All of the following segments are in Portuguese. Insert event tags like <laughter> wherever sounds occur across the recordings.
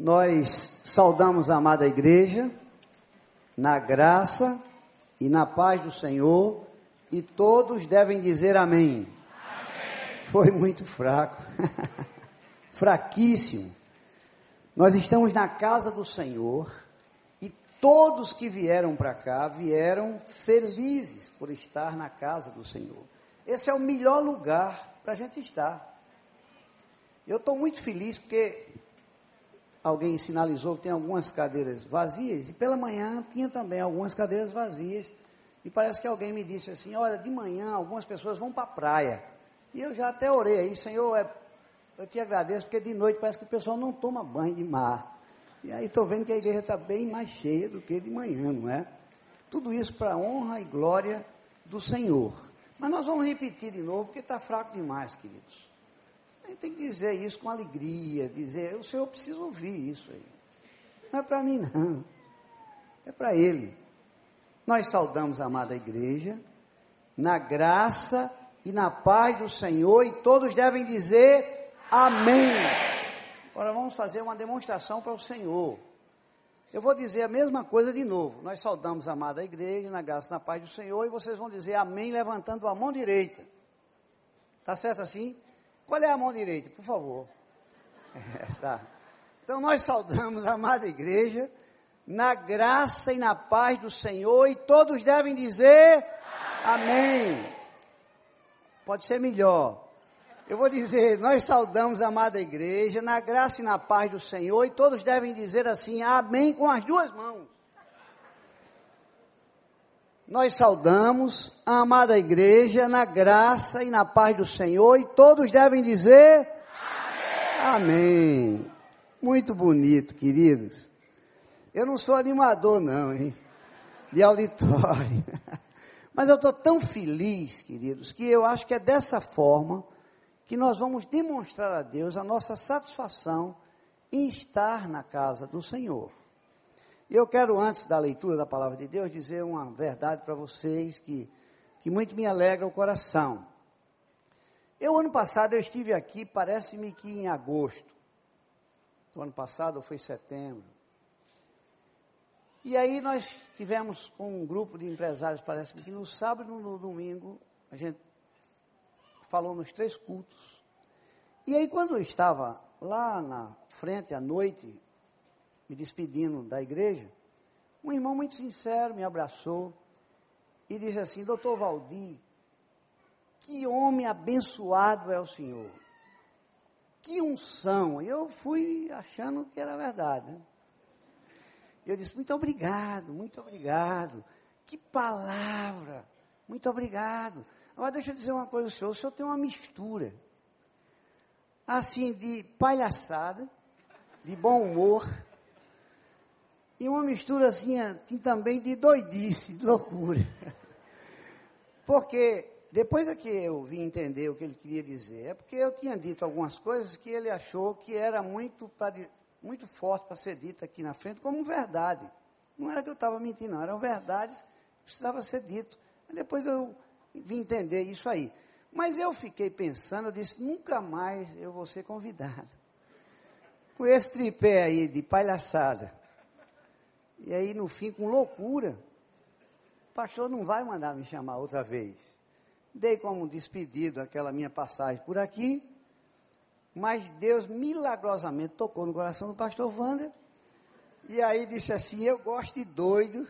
Nós saudamos a amada igreja na graça e na paz do Senhor e todos devem dizer amém. amém. Foi muito fraco, <laughs> fraquíssimo. Nós estamos na casa do Senhor e todos que vieram para cá vieram felizes por estar na casa do Senhor. Esse é o melhor lugar para a gente estar. Eu estou muito feliz porque alguém sinalizou que tem algumas cadeiras vazias, e pela manhã tinha também algumas cadeiras vazias, e parece que alguém me disse assim, olha, de manhã algumas pessoas vão para a praia. E eu já até orei aí, Senhor, é, eu te agradeço, porque de noite parece que o pessoal não toma banho de mar. E aí estou vendo que a igreja está bem mais cheia do que de manhã, não é? Tudo isso para honra e glória do Senhor. Mas nós vamos repetir de novo, porque está fraco demais, queridos. Tem que dizer isso com alegria, dizer, o Senhor precisa ouvir isso aí. Não é para mim não, é para Ele. Nós saudamos a amada igreja, na graça e na paz do Senhor, e todos devem dizer amém. Agora vamos fazer uma demonstração para o Senhor. Eu vou dizer a mesma coisa de novo. Nós saudamos a amada igreja, na graça e na paz do Senhor, e vocês vão dizer amém levantando a mão direita. Tá certo assim? Qual é a mão direita, por favor? Essa. <laughs> Então nós saudamos a amada igreja na graça e na paz do Senhor e todos devem dizer amém. amém. Pode ser melhor. Eu vou dizer, nós saudamos a amada igreja na graça e na paz do Senhor e todos devem dizer assim, amém com as duas mãos nós saudamos a amada igreja na graça e na paz do Senhor e todos devem dizer Amém. Amém. Muito bonito, queridos. Eu não sou animador, não, hein? De auditório. <laughs> Mas eu estou tão feliz, queridos, que eu acho que é dessa forma que nós vamos demonstrar a Deus a nossa satisfação em estar na casa do Senhor. E eu quero, antes da leitura da palavra de Deus, dizer uma verdade para vocês que, que muito me alegra o coração. Eu, ano passado, eu estive aqui, parece-me que em agosto. O ano passado foi setembro. E aí nós tivemos com um grupo de empresários, parece-me que no sábado e no domingo, a gente falou nos três cultos. E aí quando eu estava lá na frente à noite, me despedindo da igreja, um irmão muito sincero me abraçou e disse assim: Doutor Valdir, que homem abençoado é o Senhor. Que unção. E eu fui achando que era verdade. Né? Eu disse: Muito obrigado, muito obrigado. Que palavra. Muito obrigado. Agora deixa eu dizer uma coisa ao senhor. O senhor tem uma mistura. Assim, de palhaçada, de bom humor e uma mistura assim, assim também de doidice, de loucura. <laughs> Porque depois é que eu vim entender o que ele queria dizer, é porque eu tinha dito algumas coisas que ele achou que era muito, muito forte para ser dita aqui na frente como verdade. Não era que eu estava mentindo, não, eram verdades que precisava ser dito. Depois eu vim entender isso aí. Mas eu fiquei pensando, eu disse, nunca mais eu vou ser convidado. Com esse tripé aí de palhaçada. E aí, no fim, com loucura, o pastor não vai mandar me chamar outra vez. Dei como despedido aquela minha passagem por aqui, mas Deus milagrosamente tocou no coração do pastor Wander, e aí disse assim: Eu gosto de doido,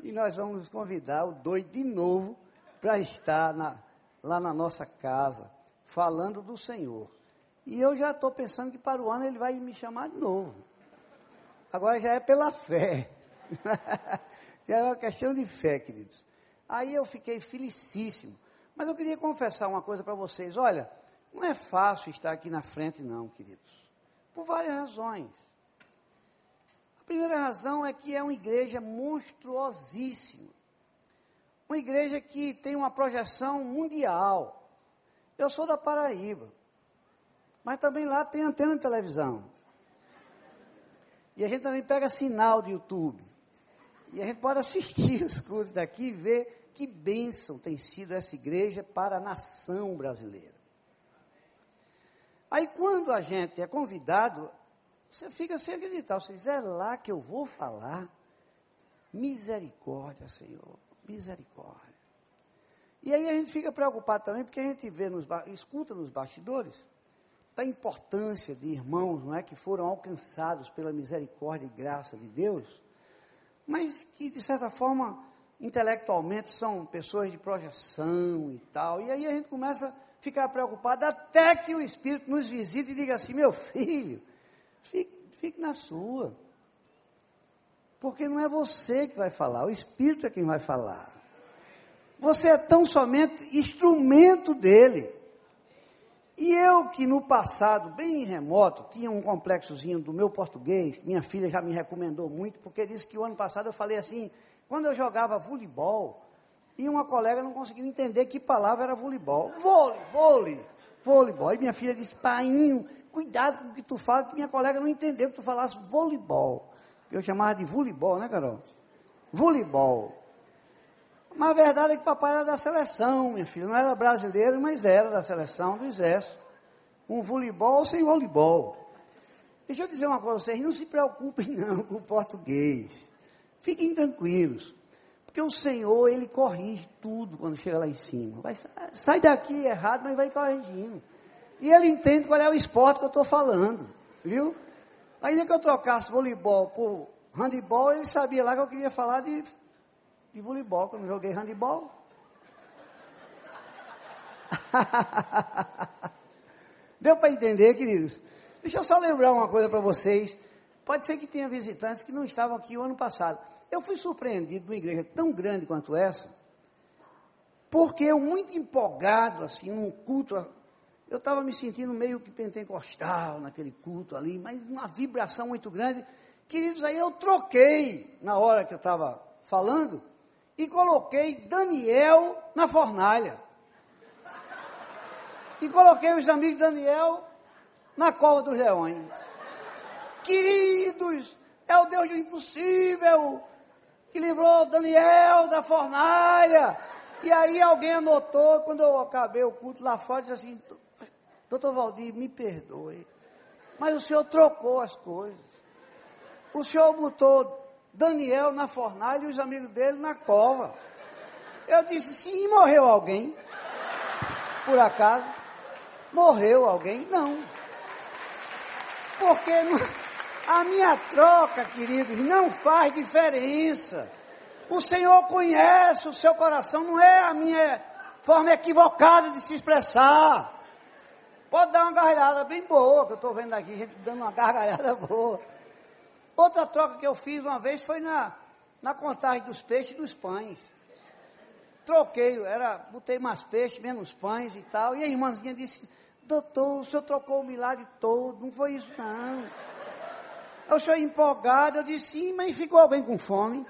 e nós vamos convidar o doido de novo para estar na, lá na nossa casa, falando do Senhor. E eu já estou pensando que para o ano ele vai me chamar de novo. Agora já é pela fé. <laughs> é uma questão de fé, queridos. Aí eu fiquei felicíssimo. Mas eu queria confessar uma coisa para vocês. Olha, não é fácil estar aqui na frente, não, queridos. Por várias razões. A primeira razão é que é uma igreja monstruosíssima. Uma igreja que tem uma projeção mundial. Eu sou da Paraíba. Mas também lá tem antena de televisão. E a gente também pega sinal de YouTube. E a gente pode assistir os cultos daqui e ver que bênção tem sido essa igreja para a nação brasileira. Aí quando a gente é convidado, Você fica sem acreditar. Você diz, é lá que eu vou falar. Misericórdia, Senhor. Misericórdia. E aí a gente fica preocupado também, porque a gente vê nos, escuta nos bastidores da importância de irmãos, não é, que foram alcançados pela misericórdia e graça de Deus, mas que de certa forma intelectualmente são pessoas de projeção e tal. E aí a gente começa a ficar preocupado até que o Espírito nos visite e diga assim: meu filho, fique, fique na sua. Porque não é você que vai falar, o Espírito é quem vai falar. Você é tão somente instrumento dele. E eu que no passado, bem remoto, tinha um complexozinho do meu português, minha filha já me recomendou muito, porque disse que o ano passado eu falei assim, quando eu jogava voleibol, e uma colega não conseguiu entender que palavra era voleibol. Vôlei, vôlei, voleibol. E minha filha disse, paiinho, cuidado com o que tu fala, que minha colega não entendeu que tu falasse voleibol. Eu chamava de voleibol, né, Carol? Voleibol. Mas a verdade é que papai era da seleção, minha filha. Não era brasileiro, mas era da seleção do exército. Um voleibol sem voleibol. Deixa eu dizer uma coisa a vocês, não se preocupem <laughs> não com o português. Fiquem tranquilos. Porque o Senhor, Ele corrige tudo quando chega lá em cima. Vai, sai daqui errado, mas vai corrigindo. E Ele entende qual é o esporte que eu estou falando. Viu? Ainda que eu trocasse voleibol por handebol, ele sabia lá que eu queria falar de de voleibol, quando joguei handebol. <laughs> Deu para entender, queridos? Deixa eu só lembrar uma coisa para vocês. Pode ser que tenha visitantes que não estavam aqui o ano passado. Eu fui surpreendido numa igreja tão grande quanto essa, porque eu, muito empolgado, assim, num culto, eu estava me sentindo meio que pentecostal naquele culto ali, mas uma vibração muito grande. Queridos, aí eu troquei, na hora que eu estava falando, e coloquei Daniel na fornalha. E coloquei os amigos de Daniel na cova dos leões. Queridos, é o Deus do impossível que livrou Daniel da fornalha. E aí alguém anotou, quando eu acabei o culto lá fora, disse assim, doutor Valdir, me perdoe, mas o senhor trocou as coisas. O senhor botou Daniel na fornalha e os amigos dele na cova. Eu disse, sim, morreu alguém? Por acaso? Morreu alguém? Não. Porque <laughs> a minha troca, queridos, não faz diferença. O Senhor conhece o seu coração, não é a minha forma equivocada de se expressar. Pode dar uma gargalhada bem boa, que eu estou vendo aqui, gente dando uma gargalhada boa. Outra troca que eu fiz uma vez foi na, na contagem dos peixes e dos pães. Troquei, era, botei mais peixe, menos pães e tal. E a irmãzinha disse, doutor, o senhor trocou o milagre todo, não foi isso não. Eu sou empolgado, eu disse, sim, mas ficou alguém com fome.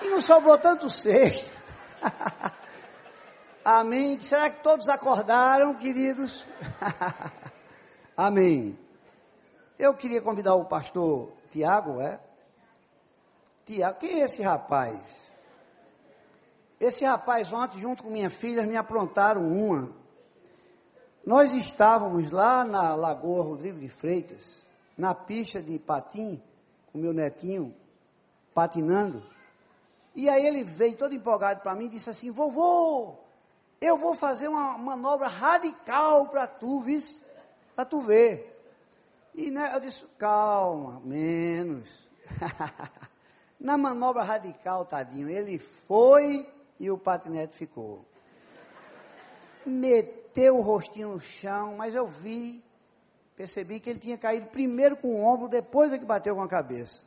E não sobrou tanto cesto. <laughs> Amém. Será que todos acordaram, queridos? <laughs> Amém. Eu queria convidar o pastor Tiago, é? Tiago, quem é esse rapaz? Esse rapaz ontem, junto com minha filha, me aprontaram uma. Nós estávamos lá na Lagoa Rodrigo de Freitas, na pista de patim, com meu netinho, patinando. E aí ele veio todo empolgado para mim e disse assim, vovô, eu vou fazer uma manobra radical para tu, para tu ver. E né, eu disse, calma, menos. <laughs> Na manobra radical, tadinho, ele foi e o patinete ficou. Meteu o rostinho no chão, mas eu vi, percebi que ele tinha caído primeiro com o ombro, depois é que bateu com a cabeça.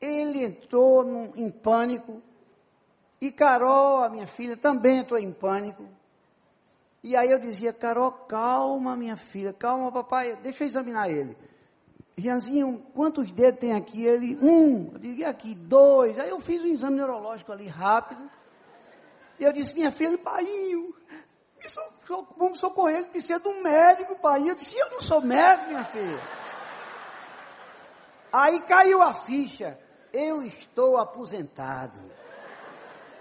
Ele entrou num, em pânico, e Carol, a minha filha, também entrou em pânico. E aí eu dizia, Carol, calma, minha filha, calma, papai, deixa eu examinar ele. Rianzinho, quantos dedos tem aqui? Ele, um. Eu digo, e aqui? Dois. Aí eu fiz um exame neurológico ali rápido. E eu disse, minha filha, painho, so, vamos socorrer, ele precisa de um médico, pai. Eu disse, eu não sou médico, minha filha. Aí caiu a ficha, eu estou aposentado.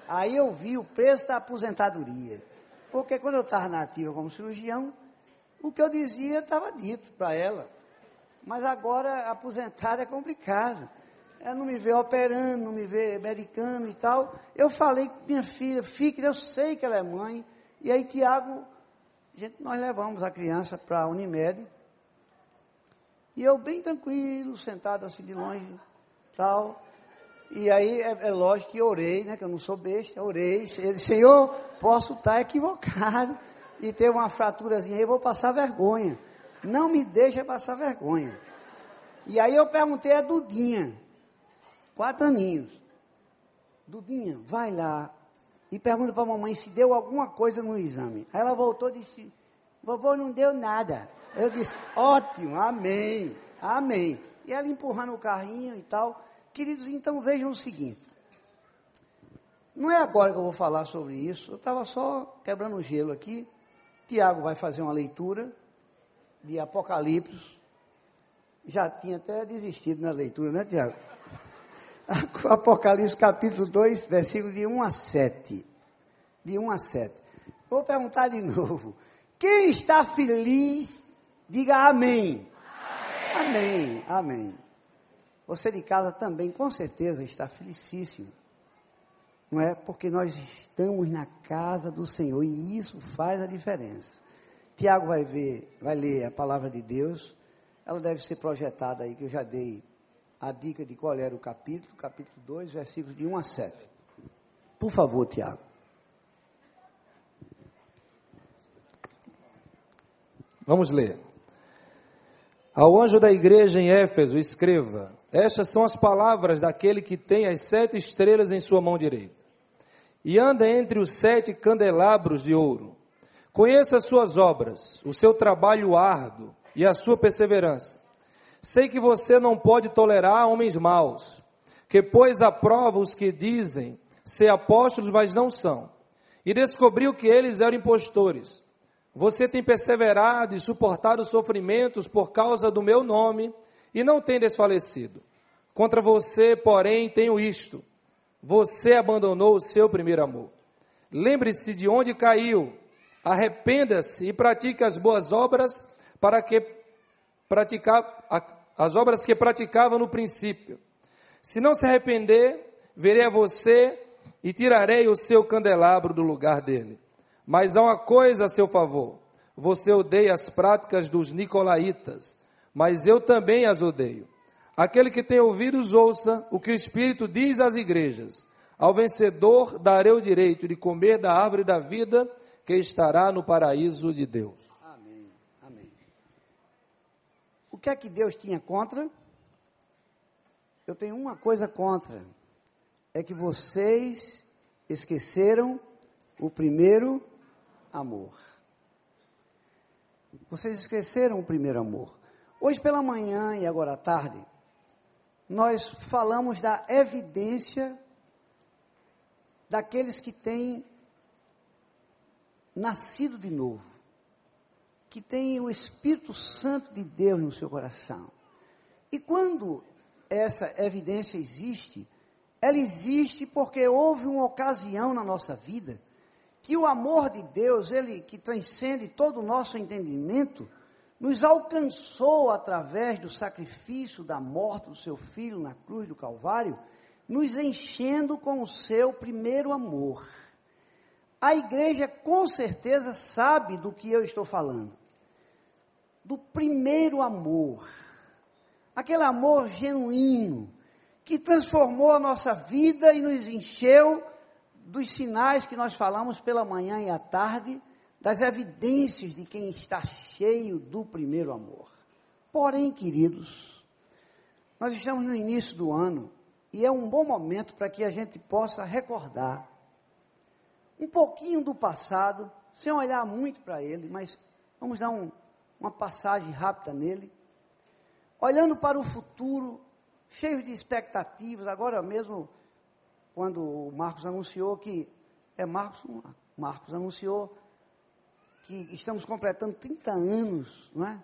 Aí eu vi o preço da aposentadoria. Porque quando eu estava na ativa como cirurgião, o que eu dizia estava dito para ela. Mas agora, aposentado é complicado. Ela não me vê operando, não me vê medicando e tal. Eu falei com minha filha, fique, eu sei que ela é mãe. E aí, Tiago, gente, nós levamos a criança para a Unimed. E eu bem tranquilo, sentado assim de longe, tal. E aí, é, é lógico que orei, né, que eu não sou besta, orei. Ele, Senhor, posso estar equivocado e ter uma fraturazinha eu vou passar vergonha. Não me deixa passar vergonha. E aí eu perguntei a Dudinha, quatro aninhos. Dudinha, vai lá e pergunta para a mamãe se deu alguma coisa no exame. Aí ela voltou e disse, vovô não deu nada. Eu disse, ótimo, amém, amém. E ela empurrando o carrinho e tal. Queridos, então vejam o seguinte. Não é agora que eu vou falar sobre isso. Eu estava só quebrando o gelo aqui. Tiago vai fazer uma leitura de Apocalipse. Já tinha até desistido na leitura, né, Tiago? <laughs> Apocalipse capítulo 2, versículo de 1 a 7. De 1 a 7. Vou perguntar de <laughs> novo. Quem está feliz, diga amém. Amém, amém. amém. Você de casa também, com certeza, está felicíssimo. Não é? Porque nós estamos na casa do Senhor e isso faz a diferença. Tiago vai ver, vai ler a palavra de Deus. Ela deve ser projetada aí, que eu já dei a dica de qual era o capítulo, capítulo 2, versículos de 1 a 7. Por favor, Tiago. Vamos ler. Ao anjo da igreja em Éfeso, escreva: Estas são as palavras daquele que tem as sete estrelas em sua mão direita e anda entre os sete candelabros de ouro. Conheça as suas obras, o seu trabalho árduo e a sua perseverança Sei que você não pode tolerar homens maus, que à prova os que dizem ser apóstolos, mas não são, e descobriu que eles eram impostores. Você tem perseverado e suportado sofrimentos por causa do meu nome e não tem desfalecido. Contra você, porém, tenho isto: você abandonou o seu primeiro amor. Lembre-se de onde caiu, arrependa-se e pratique as boas obras para que praticar as obras que praticava no princípio. Se não se arrepender, verei a você e tirarei o seu candelabro do lugar dele. Mas há uma coisa a seu favor: você odeia as práticas dos nicolaítas, mas eu também as odeio. Aquele que tem ouvidos, ouça o que o Espírito diz às igrejas. Ao vencedor darei o direito de comer da árvore da vida que estará no paraíso de Deus. O que é que Deus tinha contra? Eu tenho uma coisa contra. É que vocês esqueceram o primeiro amor. Vocês esqueceram o primeiro amor. Hoje pela manhã e agora à tarde, nós falamos da evidência daqueles que têm nascido de novo que tem o Espírito Santo de Deus no seu coração. E quando essa evidência existe, ela existe porque houve uma ocasião na nossa vida que o amor de Deus, ele que transcende todo o nosso entendimento, nos alcançou através do sacrifício da morte do seu filho na cruz do Calvário, nos enchendo com o seu primeiro amor. A igreja com certeza sabe do que eu estou falando do primeiro amor, aquele amor genuíno, que transformou a nossa vida e nos encheu dos sinais que nós falamos pela manhã e à tarde, das evidências de quem está cheio do primeiro amor. Porém, queridos, nós estamos no início do ano e é um bom momento para que a gente possa recordar um pouquinho do passado, sem olhar muito para ele, mas vamos dar um, uma passagem rápida nele, olhando para o futuro, cheio de expectativas, agora mesmo, quando o Marcos anunciou que, é Marcos, Marcos anunciou que estamos completando 30 anos, não é?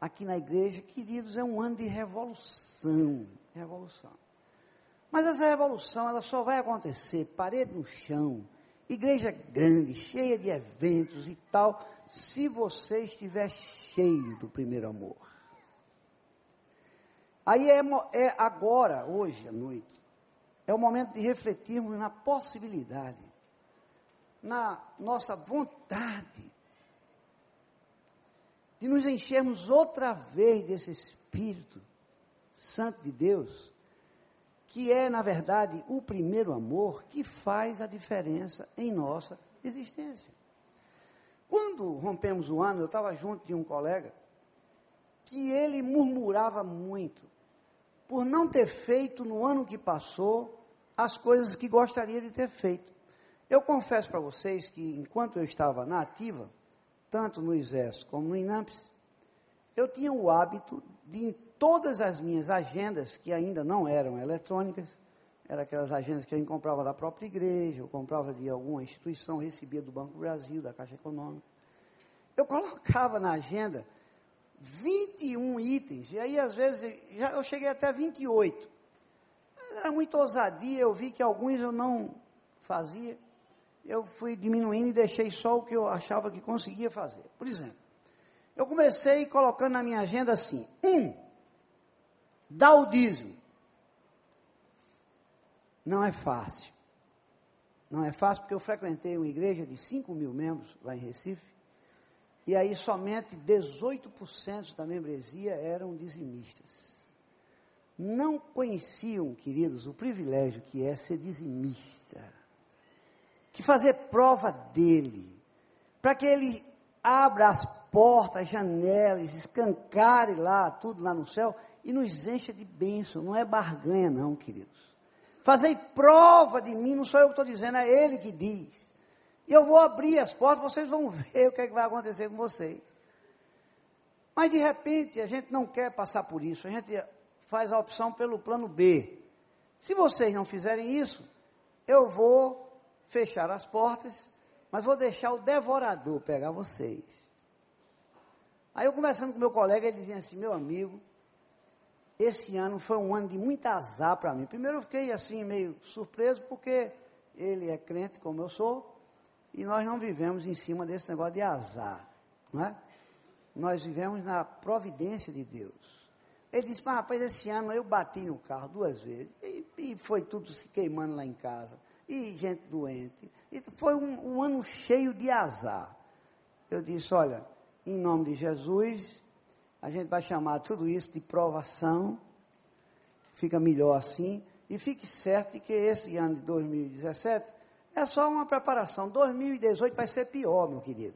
Aqui na igreja, queridos, é um ano de revolução, revolução. Mas essa revolução, ela só vai acontecer, parede no chão, igreja grande, cheia de eventos e tal, se você estiver cheio do primeiro amor. Aí é, é agora, hoje à noite, é o momento de refletirmos na possibilidade, na nossa vontade de nos enchermos outra vez desse Espírito Santo de Deus, que é, na verdade, o primeiro amor que faz a diferença em nossa existência. Quando rompemos o ano, eu estava junto de um colega que ele murmurava muito por não ter feito no ano que passou as coisas que gostaria de ter feito. Eu confesso para vocês que enquanto eu estava na ativa, tanto no Exército como no INAMPS, eu tinha o hábito de, em todas as minhas agendas, que ainda não eram eletrônicas, eram aquelas agendas que gente comprava da própria igreja, ou comprava de alguma instituição, recebia do Banco Brasil, da Caixa Econômica. Eu colocava na agenda 21 itens, e aí às vezes já, eu cheguei até 28. Mas era muita ousadia, eu vi que alguns eu não fazia eu fui diminuindo e deixei só o que eu achava que conseguia fazer. Por exemplo, eu comecei colocando na minha agenda assim: um, dar o dízimo. Não é fácil. Não é fácil porque eu frequentei uma igreja de 5 mil membros lá em Recife, e aí somente 18% da membresia eram dizimistas. Não conheciam, queridos, o privilégio que é ser dizimista de fazer prova dele, para que ele abra as portas, janelas, escancare lá, tudo lá no céu, e nos encha de bênção. Não é barganha, não, queridos. Fazer prova de mim, não sou eu que estou dizendo, é ele que diz. E eu vou abrir as portas, vocês vão <laughs> ver o que, é que vai acontecer com vocês. Mas de repente a gente não quer passar por isso, a gente faz a opção pelo plano B. Se vocês não fizerem isso, eu vou fechar as portas, mas vou deixar o devorador pegar vocês. Aí eu conversando com meu colega, ele dizia assim, meu amigo, esse ano foi um ano de muito azar para mim. Primeiro eu fiquei assim meio surpreso porque ele é crente como eu sou e nós não vivemos em cima desse negócio de azar, não é? Nós vivemos na providência de Deus. Ele disse, mas rapaz, esse ano eu bati no carro duas vezes e, e foi tudo se queimando lá em casa e gente doente. E foi um, um ano cheio de azar. Eu disse: olha, em nome de Jesus, a gente vai chamar tudo isso de provação, fica melhor assim, e fique certo de que esse ano de 2017 é só uma preparação. 2018 vai ser pior, meu querido.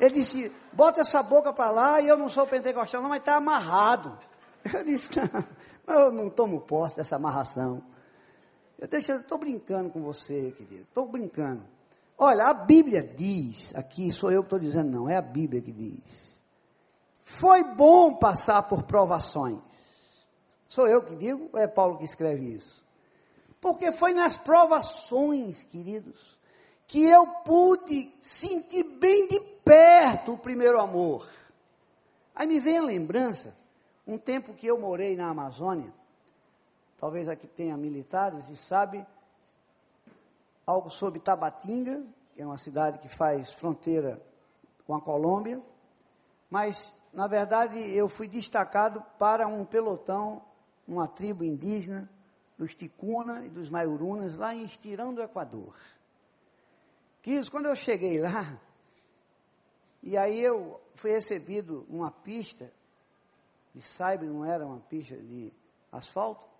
Ele disse: bota essa boca para lá e eu não sou pentecostal, não, mas está amarrado. Eu disse: não, eu não tomo posse dessa amarração. Eu estou brincando com você, querido. Estou brincando. Olha, a Bíblia diz, aqui sou eu que estou dizendo, não, é a Bíblia que diz. Foi bom passar por provações. Sou eu que digo ou é Paulo que escreve isso? Porque foi nas provações, queridos, que eu pude sentir bem de perto o primeiro amor. Aí me vem a lembrança, um tempo que eu morei na Amazônia, talvez aqui tenha militares e sabe algo sobre Tabatinga, que é uma cidade que faz fronteira com a Colômbia, mas na verdade eu fui destacado para um pelotão, uma tribo indígena dos Ticuna e dos Maiurunas, lá em Estirão do Equador. Quis, quando eu cheguei lá, e aí eu fui recebido numa pista, de saiba, não era uma pista de asfalto,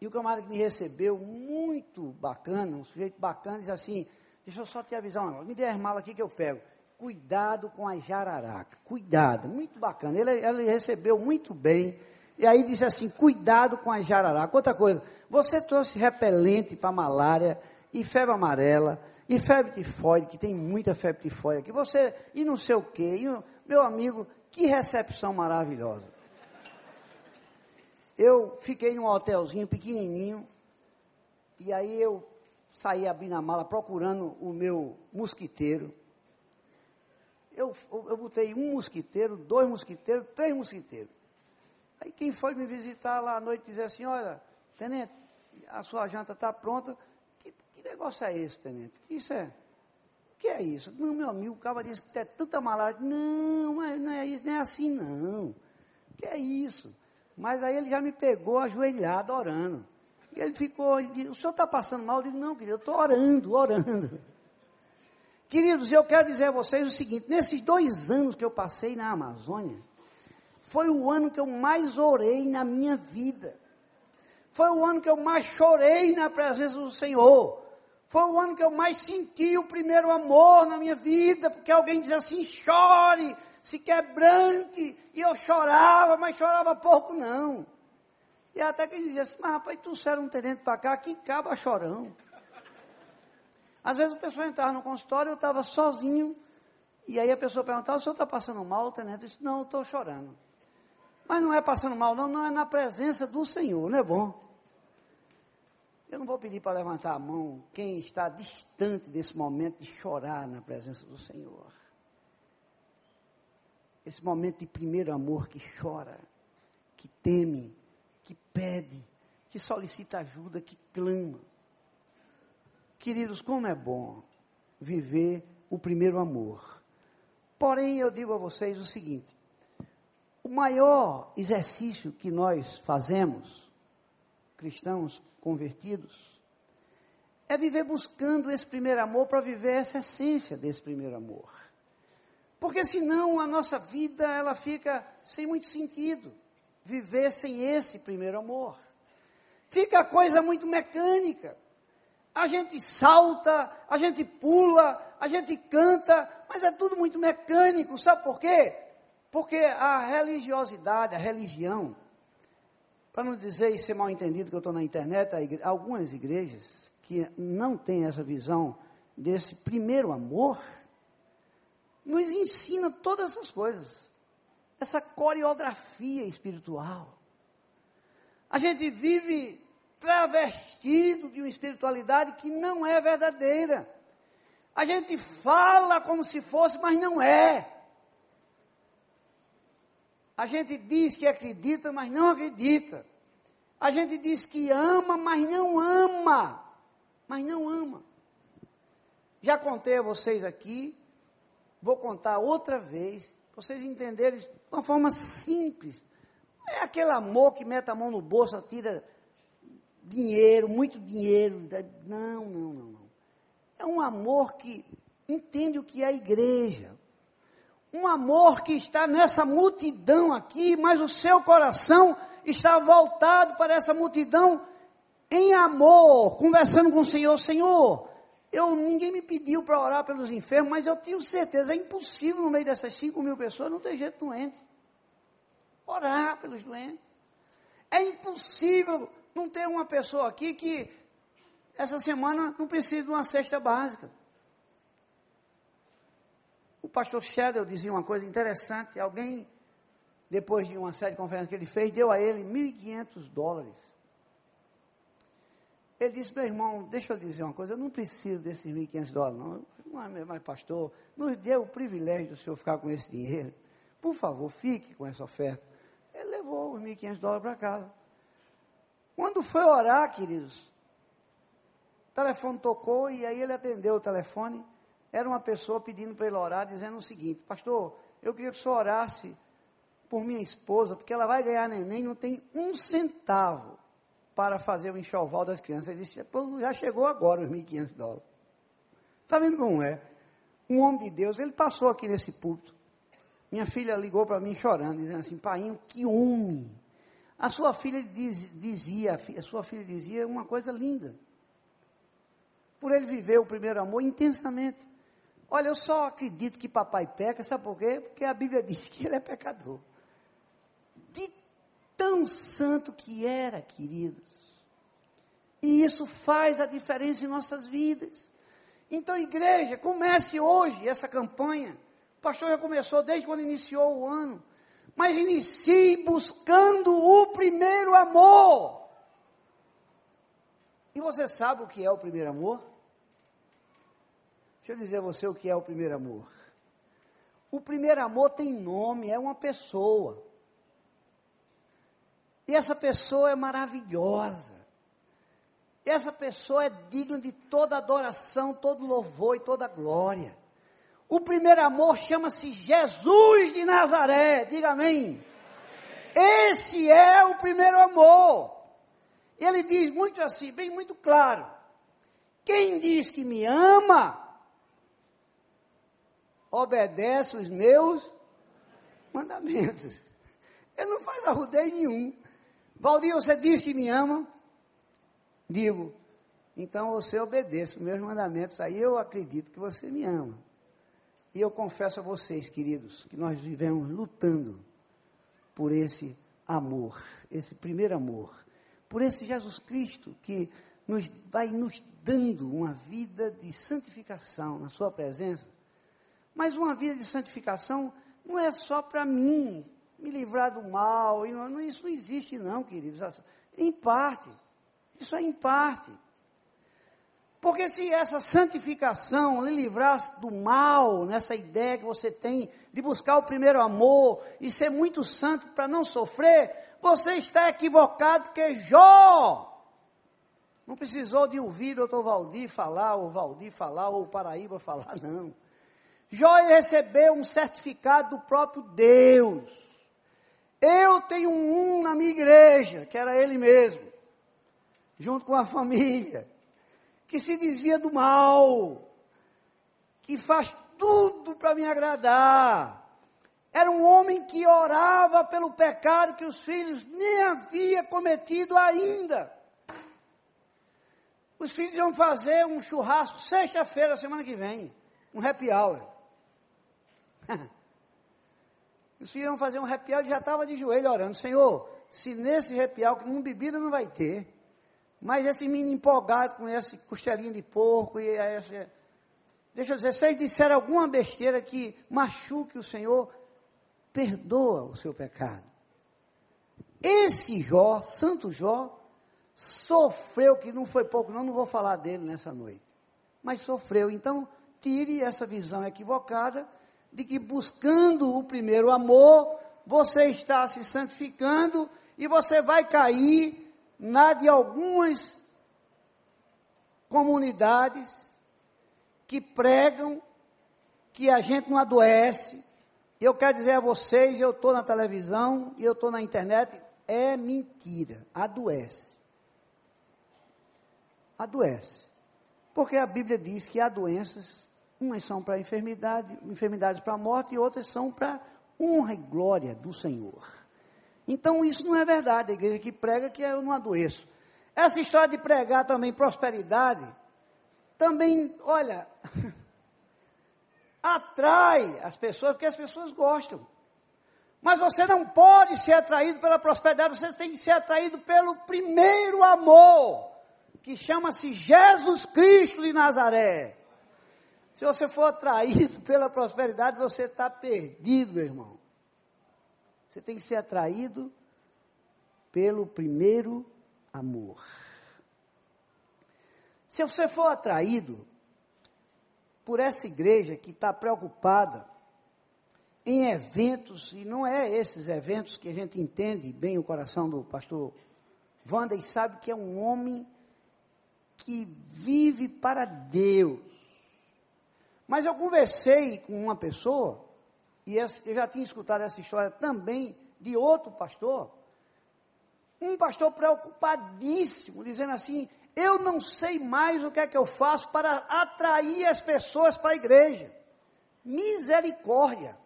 e o camarada que me recebeu, muito bacana, um sujeito bacana, disse assim: Deixa eu só te avisar um negócio, me dê as malas aqui que eu pego. Cuidado com a jararaca, cuidado, muito bacana. Ele, ele recebeu muito bem. E aí disse assim: Cuidado com a jararaca. Outra coisa, você trouxe repelente para malária e febre amarela e febre tifoide, que tem muita febre tifoide aqui. Você, e não sei o quê. E, meu amigo, que recepção maravilhosa eu fiquei num hotelzinho pequenininho, e aí eu saí abrindo a mala procurando o meu mosquiteiro. Eu, eu botei um mosquiteiro, dois mosquiteiros, três mosquiteiros. Aí quem foi me visitar lá à noite dizer assim, olha, tenente, a sua janta está pronta. Que, que, negócio é esse, tenente? Que isso é? O que é isso? Não, meu amigo, o cara disse que tem tanta malária. Não, mas não é isso, não é assim não. O que é isso? Mas aí ele já me pegou ajoelhado, orando. E ele ficou, ele disse, o senhor está passando mal? Eu disse, não, querido, eu estou orando, orando. Queridos, eu quero dizer a vocês o seguinte: nesses dois anos que eu passei na Amazônia, foi o ano que eu mais orei na minha vida. Foi o ano que eu mais chorei na presença do Senhor. Foi o ano que eu mais senti o primeiro amor na minha vida, porque alguém dizia assim: chore, se quebrante. E eu chorava, mas chorava pouco não. E até que dizia assim: mas rapaz, será um tenente para cá, que caba chorão. Às vezes o pessoal entrava no consultório, eu estava sozinho, e aí a pessoa perguntava, o senhor está passando mal, tenente? Eu disse, não, eu estou chorando. Mas não é passando mal, não, não é na presença do Senhor, não é bom? Eu não vou pedir para levantar a mão quem está distante desse momento de chorar na presença do Senhor. Esse momento de primeiro amor que chora, que teme, que pede, que solicita ajuda, que clama. Queridos, como é bom viver o primeiro amor. Porém, eu digo a vocês o seguinte: o maior exercício que nós fazemos, cristãos convertidos, é viver buscando esse primeiro amor para viver essa essência desse primeiro amor. Porque senão a nossa vida ela fica sem muito sentido. Viver sem esse primeiro amor. Fica a coisa muito mecânica. A gente salta, a gente pula, a gente canta, mas é tudo muito mecânico. Sabe por quê? Porque a religiosidade, a religião, para não dizer e ser mal entendido que eu estou na internet, igre algumas igrejas que não têm essa visão desse primeiro amor, nos ensina todas essas coisas. Essa coreografia espiritual. A gente vive travestido de uma espiritualidade que não é verdadeira. A gente fala como se fosse, mas não é. A gente diz que acredita, mas não acredita. A gente diz que ama, mas não ama. Mas não ama. Já contei a vocês aqui, vou contar outra vez, para vocês entenderem de uma forma simples. É aquele amor que mete a mão no bolso, tira dinheiro, muito dinheiro. Não, não, não, não. É um amor que entende o que é a igreja. Um amor que está nessa multidão aqui, mas o seu coração está voltado para essa multidão em amor, conversando com o Senhor. Senhor, eu, ninguém me pediu para orar pelos enfermos, mas eu tenho certeza, é impossível no meio dessas 5 mil pessoas não ter gente doente. Orar pelos doentes. É impossível não tem uma pessoa aqui que essa semana não precisa de uma cesta básica. O pastor Shadow dizia uma coisa interessante. Alguém, depois de uma série de conferências que ele fez, deu a ele 1.500 dólares. Ele disse, meu irmão, deixa eu dizer uma coisa, eu não preciso desses 1.500 dólares, não. Mas, mas, pastor, nos deu o privilégio do senhor ficar com esse dinheiro. Por favor, fique com essa oferta. Ele levou os 1.500 dólares para casa. Quando foi orar, queridos, o telefone tocou e aí ele atendeu o telefone. Era uma pessoa pedindo para ele orar, dizendo o seguinte: Pastor, eu queria que o senhor orasse por minha esposa, porque ela vai ganhar neném, não tem um centavo para fazer o enxoval das crianças. Ele disse: Já chegou agora os 1.500 dólares. Está vendo como é? Um homem de Deus, ele passou aqui nesse púlpito. Minha filha ligou para mim chorando, dizendo assim: Pai, que homem! A sua filha diz, dizia, a sua filha dizia uma coisa linda. Por ele viver o primeiro amor intensamente. Olha, eu só acredito que papai peca, sabe por quê? Porque a Bíblia <laughs> diz que ele é pecador. Tão santo que era, queridos. E isso faz a diferença em nossas vidas. Então, igreja, comece hoje essa campanha. O pastor já começou desde quando iniciou o ano mas inicie buscando o primeiro amor. E você sabe o que é o primeiro amor? Deixa eu dizer a você o que é o primeiro amor. O primeiro amor tem nome, é uma pessoa. E essa pessoa é maravilhosa. Essa pessoa é digna de toda adoração, todo louvor e toda glória. O primeiro amor chama-se Jesus de Nazaré. Diga amém. amém. Esse é o primeiro amor. Ele diz muito assim, bem muito claro. Quem diz que me ama, obedece os meus mandamentos. Ele não faz arrudeio nenhum. Valdir, você diz que me ama? Digo, então você obedece os meus mandamentos. Aí eu acredito que você me ama. E eu confesso a vocês, queridos, que nós vivemos lutando por esse amor, esse primeiro amor, por esse Jesus Cristo que nos vai nos dando uma vida de santificação na sua presença. Mas uma vida de santificação não é só para mim me livrar do mal, e não, isso não existe não, queridos. Em parte, isso é em parte. Porque se essa santificação lhe livrasse do mal, nessa ideia que você tem de buscar o primeiro amor e ser muito santo para não sofrer, você está equivocado, porque Jó não precisou de ouvir o doutor Valdir falar, ou Valdir falar, ou Paraíba falar, não. Jó recebeu um certificado do próprio Deus. Eu tenho um na minha igreja, que era ele mesmo, junto com a família que se desvia do mal, que faz tudo para me agradar. Era um homem que orava pelo pecado que os filhos nem havia cometido ainda. Os filhos iam fazer um churrasco sexta-feira, semana que vem, um happy hour. <laughs> Os filhos iam fazer um hour e já estava de joelho orando, Senhor, se nesse hour, que bebida não vai ter, mas esse menino empolgado com esse costelinho de porco e esse, deixa eu dizer, se eles disseram alguma besteira que machuque o Senhor, perdoa o seu pecado. Esse Jó, Santo Jó, sofreu, que não foi pouco, não, não vou falar dele nessa noite, mas sofreu. Então, tire essa visão equivocada de que buscando o primeiro amor, você está se santificando e você vai cair na de algumas comunidades que pregam que a gente não adoece. Eu quero dizer a vocês, eu estou na televisão e eu estou na internet, é mentira, adoece. Adoece. Porque a Bíblia diz que há doenças, umas são para enfermidade, enfermidades para a morte e outras são para honra e glória do Senhor. Então isso não é verdade. A igreja que prega que eu não adoeço. Essa história de pregar também prosperidade, também, olha, <laughs> atrai as pessoas, porque as pessoas gostam. Mas você não pode ser atraído pela prosperidade, você tem que ser atraído pelo primeiro amor, que chama-se Jesus Cristo de Nazaré. Se você for atraído <laughs> pela prosperidade, você está perdido, meu irmão. Você tem que ser atraído pelo primeiro amor. Se você for atraído por essa igreja que está preocupada em eventos, e não é esses eventos que a gente entende bem o coração do pastor Wanda e sabe que é um homem que vive para Deus. Mas eu conversei com uma pessoa e eu já tinha escutado essa história também de outro pastor, um pastor preocupadíssimo, dizendo assim: Eu não sei mais o que é que eu faço para atrair as pessoas para a igreja. Misericórdia.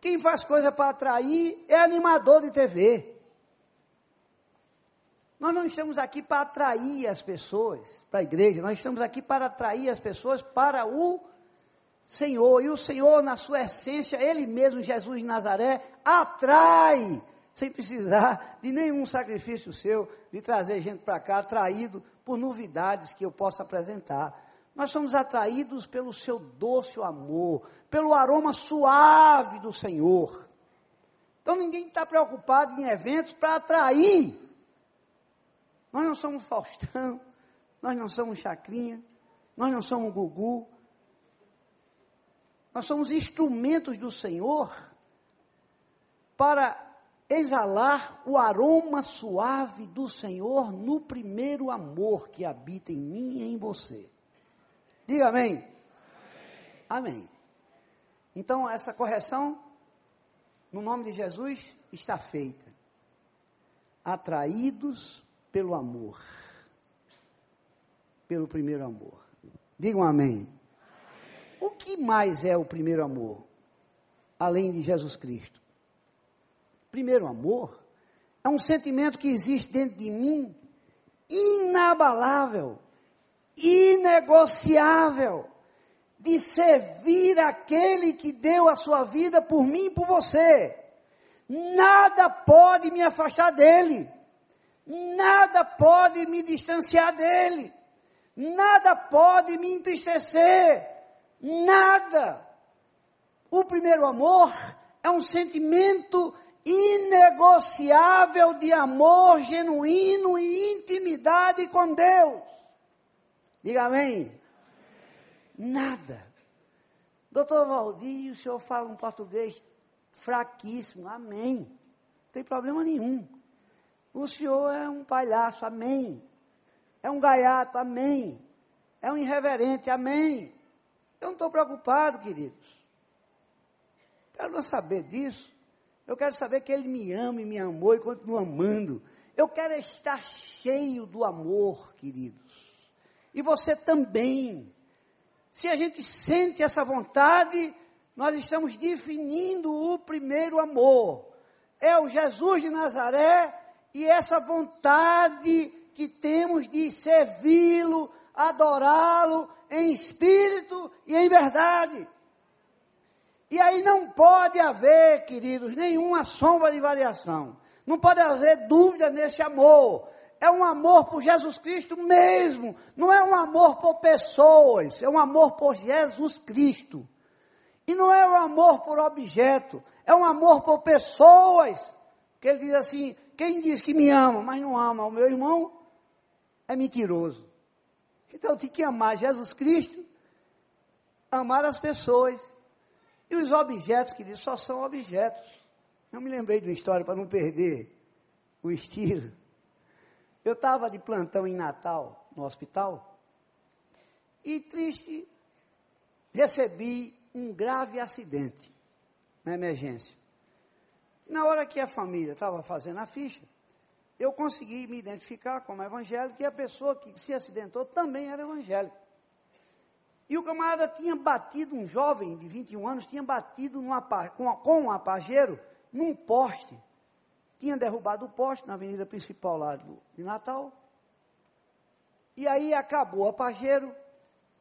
Quem faz coisa para atrair é animador de TV. Nós não estamos aqui para atrair as pessoas para a igreja, nós estamos aqui para atrair as pessoas para o Senhor, e o Senhor, na sua essência, Ele mesmo, Jesus de Nazaré, atrai, sem precisar de nenhum sacrifício seu, de trazer gente para cá, atraído por novidades que eu possa apresentar. Nós somos atraídos pelo seu doce amor, pelo aroma suave do Senhor. Então ninguém está preocupado em eventos para atrair. Nós não somos Faustão, nós não somos Chacrinha, nós não somos Gugu, nós somos instrumentos do Senhor para exalar o aroma suave do Senhor no primeiro amor que habita em mim e em você. Diga amém. Amém. amém. Então, essa correção, no nome de Jesus, está feita. Atraídos pelo amor. Pelo primeiro amor. Digam amém. amém. O que mais é o primeiro amor? Além de Jesus Cristo. Primeiro amor é um sentimento que existe dentro de mim, inabalável, inegociável de servir aquele que deu a sua vida por mim e por você. Nada pode me afastar dele. Nada pode me distanciar dele. Nada pode me entristecer. Nada. O primeiro amor é um sentimento inegociável de amor genuíno e intimidade com Deus. Diga amém. Nada. Doutor Valdir, o senhor fala um português fraquíssimo, amém. Não tem problema nenhum. O senhor é um palhaço, amém. É um gaiato, amém. É um irreverente, amém. Eu não estou preocupado, queridos. Quero não saber disso. Eu quero saber que ele me ama e me amou e continua amando. Eu quero estar cheio do amor, queridos. E você também. Se a gente sente essa vontade, nós estamos definindo o primeiro amor. É o Jesus de Nazaré e essa vontade que temos de servi-lo, adorá-lo em espírito e em verdade. E aí não pode haver, queridos, nenhuma sombra de variação. Não pode haver dúvida nesse amor é um amor por Jesus Cristo mesmo, não é um amor por pessoas, é um amor por Jesus Cristo. E não é um amor por objeto, é um amor por pessoas. Que ele diz assim: quem diz que me ama, mas não ama o meu irmão, é mentiroso. Então tem que amar Jesus Cristo, amar as pessoas. E os objetos, que diz, só são objetos. Eu me lembrei de uma história para não perder o estilo. Eu estava de plantão em Natal, no hospital, e triste, recebi um grave acidente na emergência. Na hora que a família estava fazendo a ficha, eu consegui me identificar como evangélico e a pessoa que se acidentou também era evangélico. E o camarada tinha batido, um jovem de 21 anos, tinha batido numa, com, com um apageiro num poste tinha derrubado o poste na avenida principal lá do, de Natal. E aí acabou o pajeiro.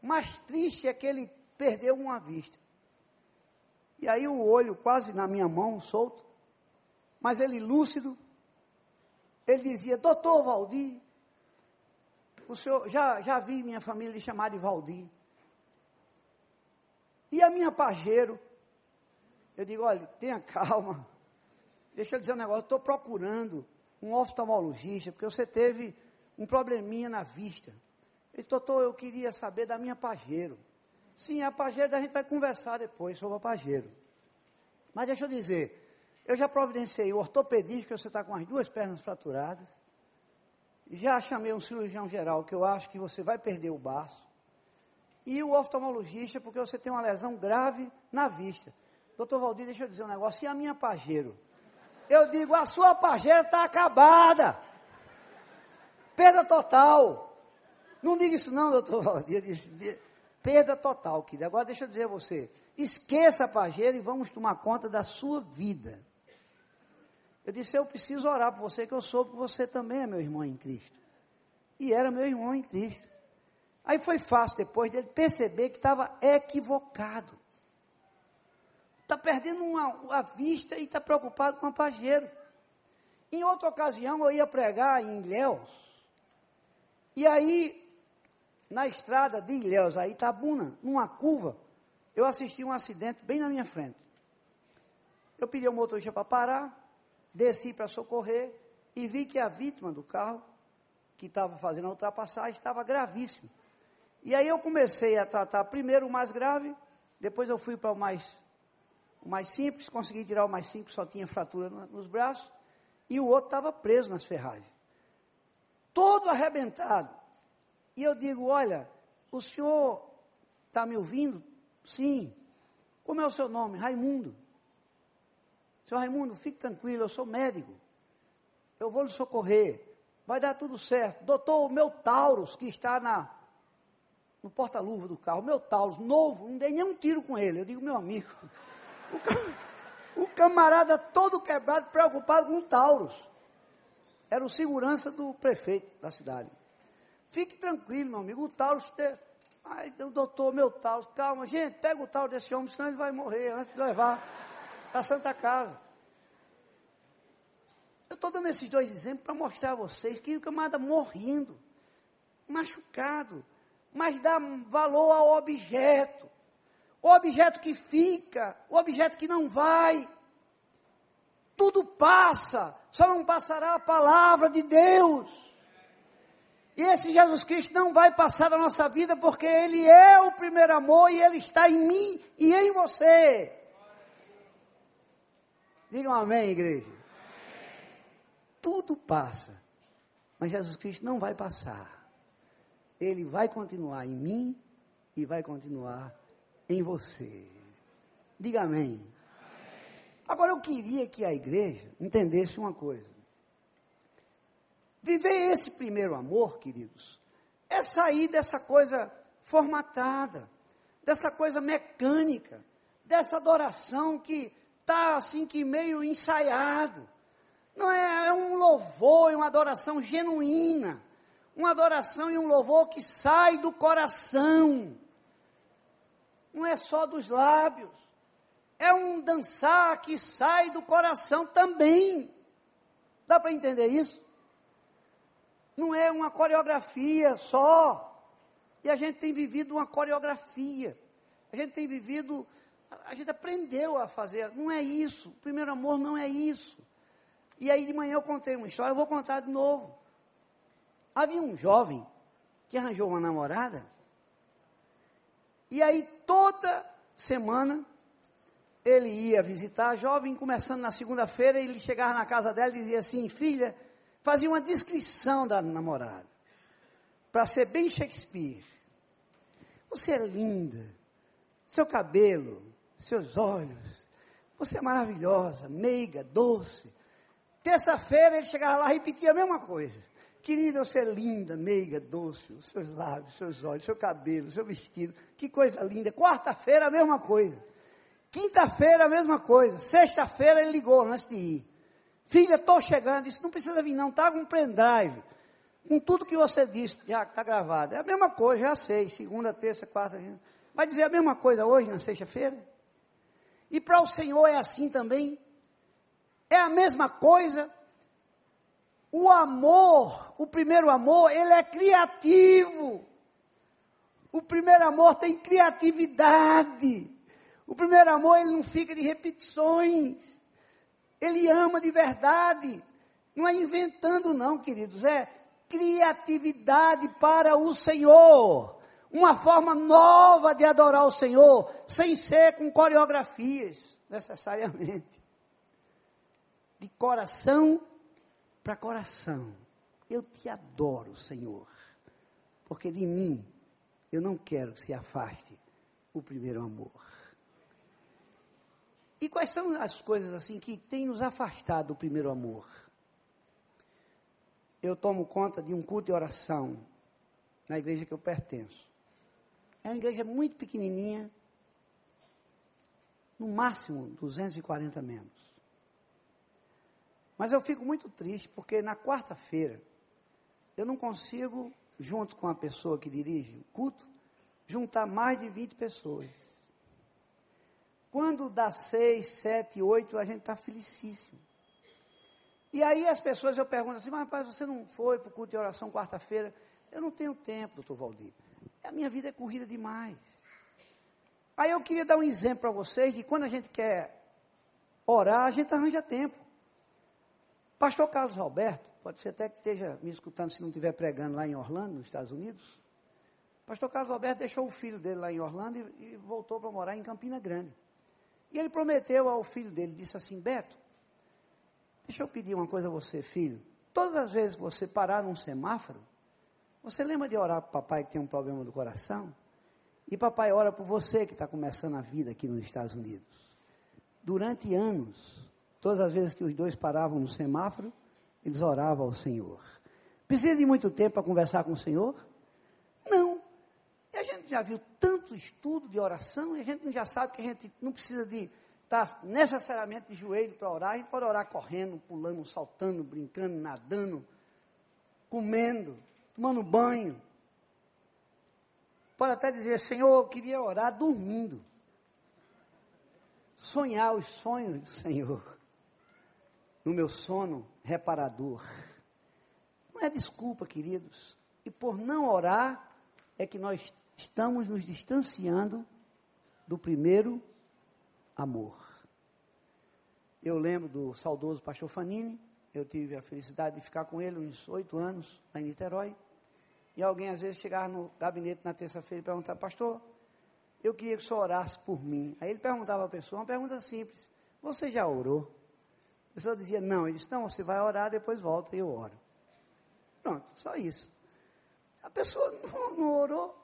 Mais triste é que ele perdeu uma vista. E aí o olho quase na minha mão, solto. Mas ele lúcido. Ele dizia, doutor Valdir, o senhor, já, já vi minha família lhe chamar de Valdir. E a minha pajeiro, eu digo, olha, tenha calma. Deixa eu dizer um negócio, estou procurando um oftalmologista, porque você teve um probleminha na vista. Ele disse, doutor, eu queria saber da minha pajeiro. Sim, a pajeiro a gente vai conversar depois sobre a pajeiro. Mas deixa eu dizer, eu já providenciei o ortopedista, que você está com as duas pernas fraturadas. Já chamei um cirurgião geral, que eu acho que você vai perder o baço. E o oftalmologista, porque você tem uma lesão grave na vista. Doutor Valdir, deixa eu dizer um negócio, e a minha pajeiro? Eu digo, a sua pajeira está acabada. Perda total. Não diga isso não, doutor Valdir. Perda total, querido. Agora deixa eu dizer a você. Esqueça a pajeira e vamos tomar conta da sua vida. Eu disse, eu preciso orar por você, que eu soube que você também é meu irmão em Cristo. E era meu irmão em Cristo. Aí foi fácil depois dele perceber que estava equivocado está perdendo uma, a vista e está preocupado com o pajeiro. Em outra ocasião, eu ia pregar em Ilhéus, e aí, na estrada de Ilhéus, aí Itabuna, numa curva, eu assisti um acidente bem na minha frente. Eu pedi ao motorista para parar, desci para socorrer, e vi que a vítima do carro, que estava fazendo a ultrapassagem, estava gravíssimo. E aí eu comecei a tratar primeiro o mais grave, depois eu fui para o mais o mais simples, consegui tirar o mais simples, só tinha fratura nos braços, e o outro estava preso nas ferragens. Todo arrebentado. E eu digo: Olha, o senhor está me ouvindo? Sim. Como é o seu nome? Raimundo. Senhor Raimundo, fique tranquilo, eu sou médico. Eu vou lhe socorrer. Vai dar tudo certo. Doutor, o meu Taurus, que está na, no porta-luva do carro, meu Taurus, novo, não dei nenhum tiro com ele. Eu digo, meu amigo. <laughs> O, o camarada todo quebrado, preocupado com o Taurus. Era o segurança do prefeito da cidade. Fique tranquilo, meu amigo. O Taurus. Te... Ai, doutor, meu Taurus, calma, gente, pega o Taurus desse homem, senão ele vai morrer antes de levar a Santa Casa. Eu estou dando esses dois exemplos para mostrar a vocês que o camarada morrendo, machucado, mas dá valor ao objeto. O objeto que fica, o objeto que não vai. Tudo passa, só não passará a palavra de Deus. E esse Jesus Cristo não vai passar da nossa vida porque Ele é o primeiro amor e Ele está em mim e em você. Digam amém, igreja. Tudo passa, mas Jesus Cristo não vai passar. Ele vai continuar em mim e vai continuar em você. Diga amém. Agora eu queria que a igreja entendesse uma coisa. Viver esse primeiro amor, queridos, é sair dessa coisa formatada, dessa coisa mecânica, dessa adoração que está assim que meio ensaiado. Não é, é um louvor e uma adoração genuína, uma adoração e um louvor que sai do coração não é só dos lábios, é um dançar que sai do coração também. Dá para entender isso? Não é uma coreografia só. E a gente tem vivido uma coreografia. A gente tem vivido, a gente aprendeu a fazer. Não é isso. O primeiro amor não é isso. E aí de manhã eu contei uma história, eu vou contar de novo. Havia um jovem que arranjou uma namorada e aí toda semana ele ia visitar a jovem, começando na segunda-feira, ele chegava na casa dela e dizia assim: Filha, fazia uma descrição da namorada, para ser bem Shakespeare. Você é linda, seu cabelo, seus olhos, você é maravilhosa, meiga, doce. Terça-feira ele chegava lá e repetia a mesma coisa. Querida, você é linda, meiga, doce, os seus lábios, seus olhos, seu cabelo, seu vestido, que coisa linda. Quarta-feira a mesma coisa. Quinta-feira a mesma coisa. Sexta-feira ele ligou antes de ir. Filha, estou chegando. Disse, não precisa vir não, está com um pendrive. Com tudo que você disse, já está gravado. É a mesma coisa, já sei. Segunda, terça, quarta. Vai dizer a mesma coisa hoje, na sexta-feira? E para o Senhor é assim também? É a mesma coisa? O amor, o primeiro amor, ele é criativo. O primeiro amor tem criatividade. O primeiro amor, ele não fica de repetições. Ele ama de verdade. Não é inventando, não, queridos. É criatividade para o Senhor. Uma forma nova de adorar o Senhor, sem ser com coreografias, necessariamente. De coração para coração. Eu te adoro, Senhor, porque de mim eu não quero que se afaste o primeiro amor. E quais são as coisas assim que têm nos afastado do primeiro amor? Eu tomo conta de um culto de oração na igreja que eu pertenço. É uma igreja muito pequenininha, no máximo 240 membros. Mas eu fico muito triste porque na quarta-feira eu não consigo, junto com a pessoa que dirige o culto, juntar mais de 20 pessoas. Quando dá seis, sete, oito, a gente está felicíssimo. E aí as pessoas eu pergunto assim, mas rapaz, você não foi para o culto de oração quarta-feira? Eu não tenho tempo, doutor Valdir. A minha vida é corrida demais. Aí eu queria dar um exemplo para vocês de quando a gente quer orar, a gente arranja tempo. Pastor Carlos Roberto, pode ser até que esteja me escutando se não estiver pregando lá em Orlando, nos Estados Unidos. Pastor Carlos Roberto deixou o filho dele lá em Orlando e, e voltou para morar em Campina Grande. E ele prometeu ao filho dele, disse assim, Beto, deixa eu pedir uma coisa a você, filho. Todas as vezes que você parar num semáforo, você lembra de orar para o papai que tem um problema do coração? E papai ora por você que está começando a vida aqui nos Estados Unidos. Durante anos, Todas as vezes que os dois paravam no semáforo, eles oravam ao Senhor. Precisa de muito tempo para conversar com o Senhor? Não. E a gente já viu tanto estudo de oração, e a gente já sabe que a gente não precisa de estar necessariamente de joelho para orar, a gente pode orar correndo, pulando, saltando, brincando, nadando, comendo, tomando banho. Pode até dizer, Senhor, eu queria orar dormindo. Sonhar os sonhos do Senhor. No meu sono reparador. Não é desculpa, queridos. E por não orar, é que nós estamos nos distanciando do primeiro amor. Eu lembro do saudoso pastor Fanini, eu tive a felicidade de ficar com ele uns oito anos lá em Niterói. E alguém às vezes chegava no gabinete na terça-feira e perguntava, pastor, eu queria que o senhor orasse por mim. Aí ele perguntava à pessoa, uma pergunta simples, você já orou? A pessoa dizia, não. Ele disse, não, você vai orar, depois volta e eu oro. Pronto, só isso. A pessoa <laughs> não, não orou.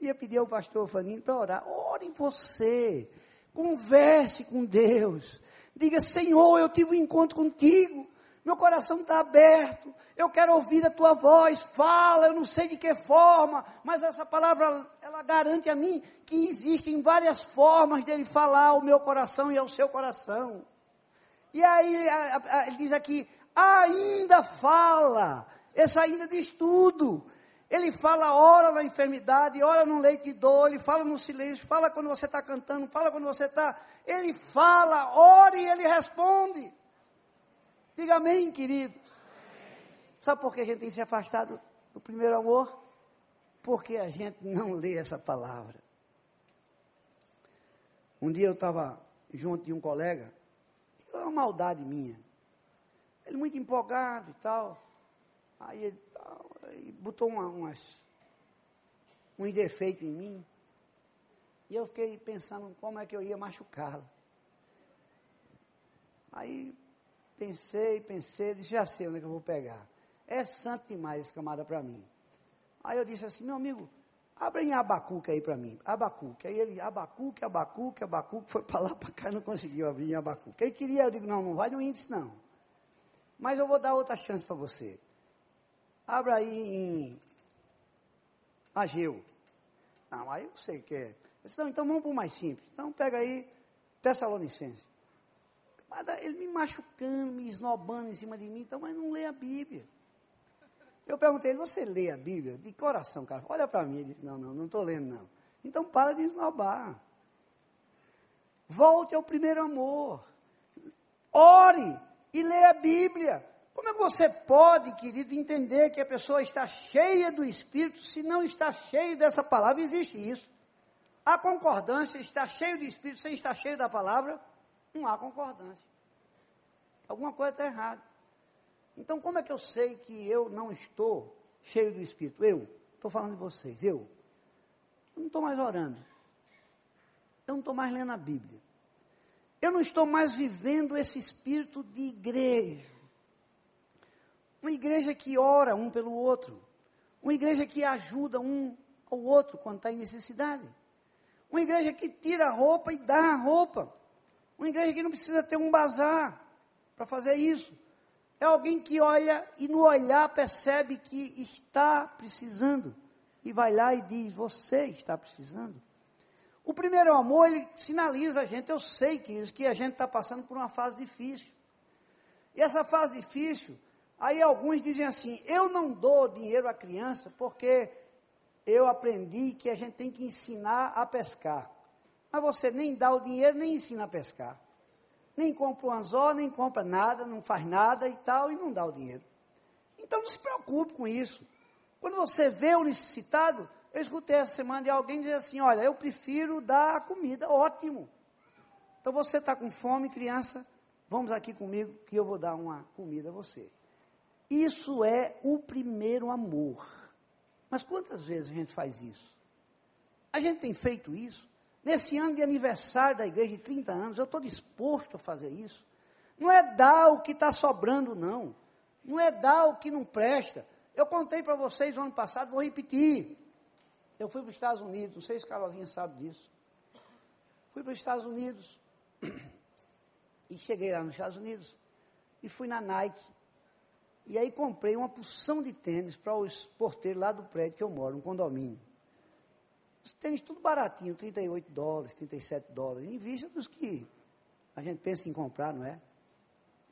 Ia pedir ao pastor Fanini para orar. Ore em você. Converse com Deus. Diga, Senhor, eu tive um encontro contigo. Meu coração está aberto. Eu quero ouvir a tua voz. Fala, eu não sei de que forma, mas essa palavra ela garante a mim que existem várias formas dele falar ao meu coração e ao seu coração. E aí ele diz aqui, ainda fala. Esse ainda diz tudo. Ele fala hora na enfermidade, hora no leite de dor, ele fala no silêncio, fala quando você está cantando, fala quando você está. Ele fala, ore e ele responde. Diga amém, queridos. Sabe por que a gente tem se afastado do primeiro amor? Porque a gente não lê essa palavra. Um dia eu estava junto de um colega, é uma maldade minha. Ele muito empolgado e tal. Aí ele, ele botou uma, umas, uns defeitos em mim. E eu fiquei pensando como é que eu ia machucá-lo. Aí pensei, pensei, disse, já sei onde é que eu vou pegar. É santo demais esse camarada para mim. Aí eu disse assim, meu amigo, abre em Abacuque aí para mim. Abacuque. Aí ele, Abacuque, Abacuque, Abacuque, foi para lá, para cá, não conseguiu abrir em Abacuque. Ele queria, eu digo, não, não vai no índice não. Mas eu vou dar outra chance para você. Abra aí em Ageu. Não, aí eu sei que é. Disse, não, então vamos para o mais simples. Então pega aí Tessalonicense. Ele me machucando, me esnobando em cima de mim, então, mas não lê a Bíblia. Eu perguntei ele, você lê a Bíblia? De coração, cara. Olha para mim. Ele disse, não, não, não estou lendo, não. Então para de esnobar. Volte ao primeiro amor. Ore e lê a Bíblia. Como é que você pode, querido, entender que a pessoa está cheia do Espírito se não está cheio dessa palavra? Existe isso. A concordância está cheio do Espírito sem estar cheio da palavra? Não há concordância. Alguma coisa está errada. Então, como é que eu sei que eu não estou cheio do Espírito? Eu, estou falando de vocês, eu. Eu não estou mais orando. Eu não estou mais lendo a Bíblia. Eu não estou mais vivendo esse espírito de igreja. Uma igreja que ora um pelo outro. Uma igreja que ajuda um ao outro quando está em necessidade. Uma igreja que tira a roupa e dá a roupa. Uma igreja que não precisa ter um bazar para fazer isso. É alguém que olha e no olhar percebe que está precisando. E vai lá e diz: Você está precisando. O primeiro amor, ele sinaliza a gente. Eu sei que, que a gente está passando por uma fase difícil. E essa fase difícil Aí alguns dizem assim: eu não dou dinheiro à criança porque eu aprendi que a gente tem que ensinar a pescar. Mas você nem dá o dinheiro, nem ensina a pescar. Nem compra um anzol, nem compra nada, não faz nada e tal, e não dá o dinheiro. Então não se preocupe com isso. Quando você vê o necessitado, eu escutei essa semana de alguém dizer assim: olha, eu prefiro dar a comida, ótimo. Então você está com fome, criança, vamos aqui comigo que eu vou dar uma comida a você. Isso é o primeiro amor. Mas quantas vezes a gente faz isso? A gente tem feito isso. Nesse ano de aniversário da igreja de 30 anos, eu estou disposto a fazer isso. Não é dar o que está sobrando, não. Não é dar o que não presta. Eu contei para vocês no ano passado, vou repetir. Eu fui para os Estados Unidos, não sei se Carolzinha sabe disso. Fui para os Estados Unidos. <clears throat> E cheguei lá nos Estados Unidos e fui na Nike. E aí comprei uma porção de tênis para os porteiros lá do prédio que eu moro, um condomínio. Os tênis tudo baratinho, 38 dólares, 37 dólares, em vista dos que a gente pensa em comprar, não é?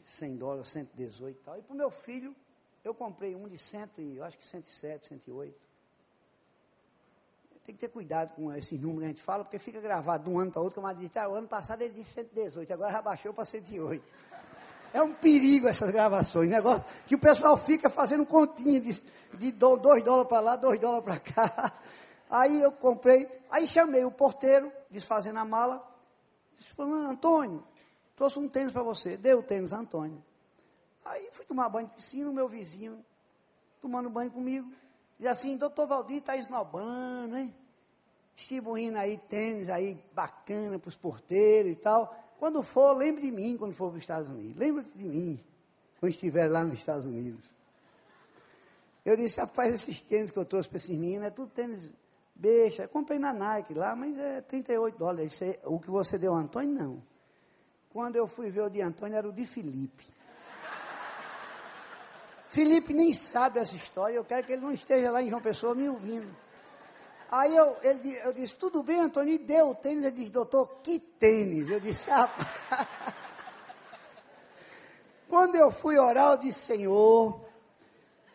100 dólares, 118 e tal. E para o meu filho, eu comprei um de 100, eu acho que 107, 108. Tem que ter cuidado com esses números que a gente fala, porque fica gravado de um ano para outro, como a diz, ah, o ano passado ele disse 118, agora já baixou para 108. É um perigo essas gravações, negócio que o pessoal fica fazendo continha de, de 2 dólares para lá, 2 dólares para cá. Aí eu comprei, aí chamei o porteiro, desfazendo a mala, disse, Antônio, trouxe um tênis para você, deu o tênis Antônio. Aí fui tomar banho de piscina, o meu vizinho, tomando banho comigo, diz assim, doutor Valdir está esnobando, hein? Distribuindo aí tênis aí bacana para os porteiros e tal. Quando for, lembre de mim quando for para os Estados Unidos. Lembre de mim quando estiver lá nos Estados Unidos. Eu disse, rapaz, esses tênis que eu trouxe para esses meninos, é tudo tênis besta. Comprei na Nike lá, mas é 38 dólares. O que você deu Antônio, não. Quando eu fui ver o de Antônio, era o de Felipe. Felipe nem sabe essa história, eu quero que ele não esteja lá em João Pessoa me ouvindo. Aí eu, ele, eu disse, tudo bem, Antônio, e deu o tênis. Ele disse, doutor, que tênis? Eu disse, ah, <laughs> Quando eu fui orar, eu disse, Senhor,